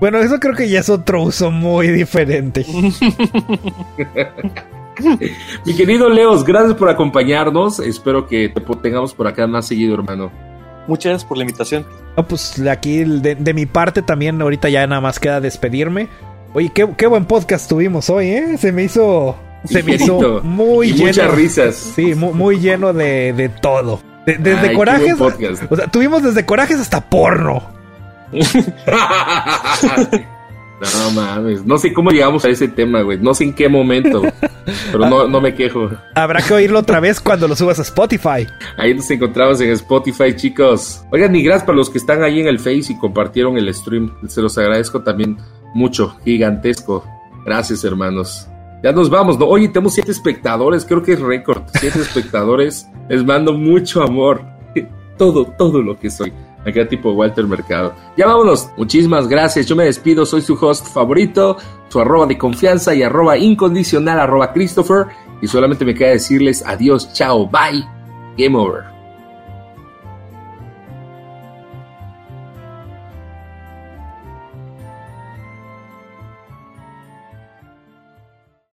Bueno, eso creo que ya es otro uso muy diferente. Mi querido Leos, gracias por acompañarnos. Espero que te tengamos por acá más seguido, hermano. Muchas gracias por la invitación. No, pues de aquí, de, de mi parte también, ahorita ya nada más queda despedirme. Oye, qué, qué buen podcast tuvimos hoy, ¿eh? Se me hizo. Se me hizo muy Y lleno. muchas risas. Sí, mu- muy, lleno de, de todo. De- desde Ay, corajes. O sea, tuvimos desde corajes hasta porno. no mames, no sé cómo llegamos a ese tema, güey. No sé en qué momento, pero no, no me quejo. Habrá que oírlo otra vez cuando lo subas a Spotify. Ahí nos encontramos en Spotify, chicos. Oigan, y gracias para los que están ahí en el Face y compartieron el stream. Se los agradezco también mucho, gigantesco. Gracias, hermanos. Ya nos vamos, ¿no? Oye, tenemos siete espectadores, creo que es récord. Siete espectadores. Les mando mucho amor. Todo, todo lo que soy. Acá tipo Walter Mercado. Ya vámonos. Muchísimas gracias. Yo me despido. Soy su host favorito. Su arroba de confianza y arroba incondicional arroba Christopher. Y solamente me queda decirles adiós, chao, bye. Game over.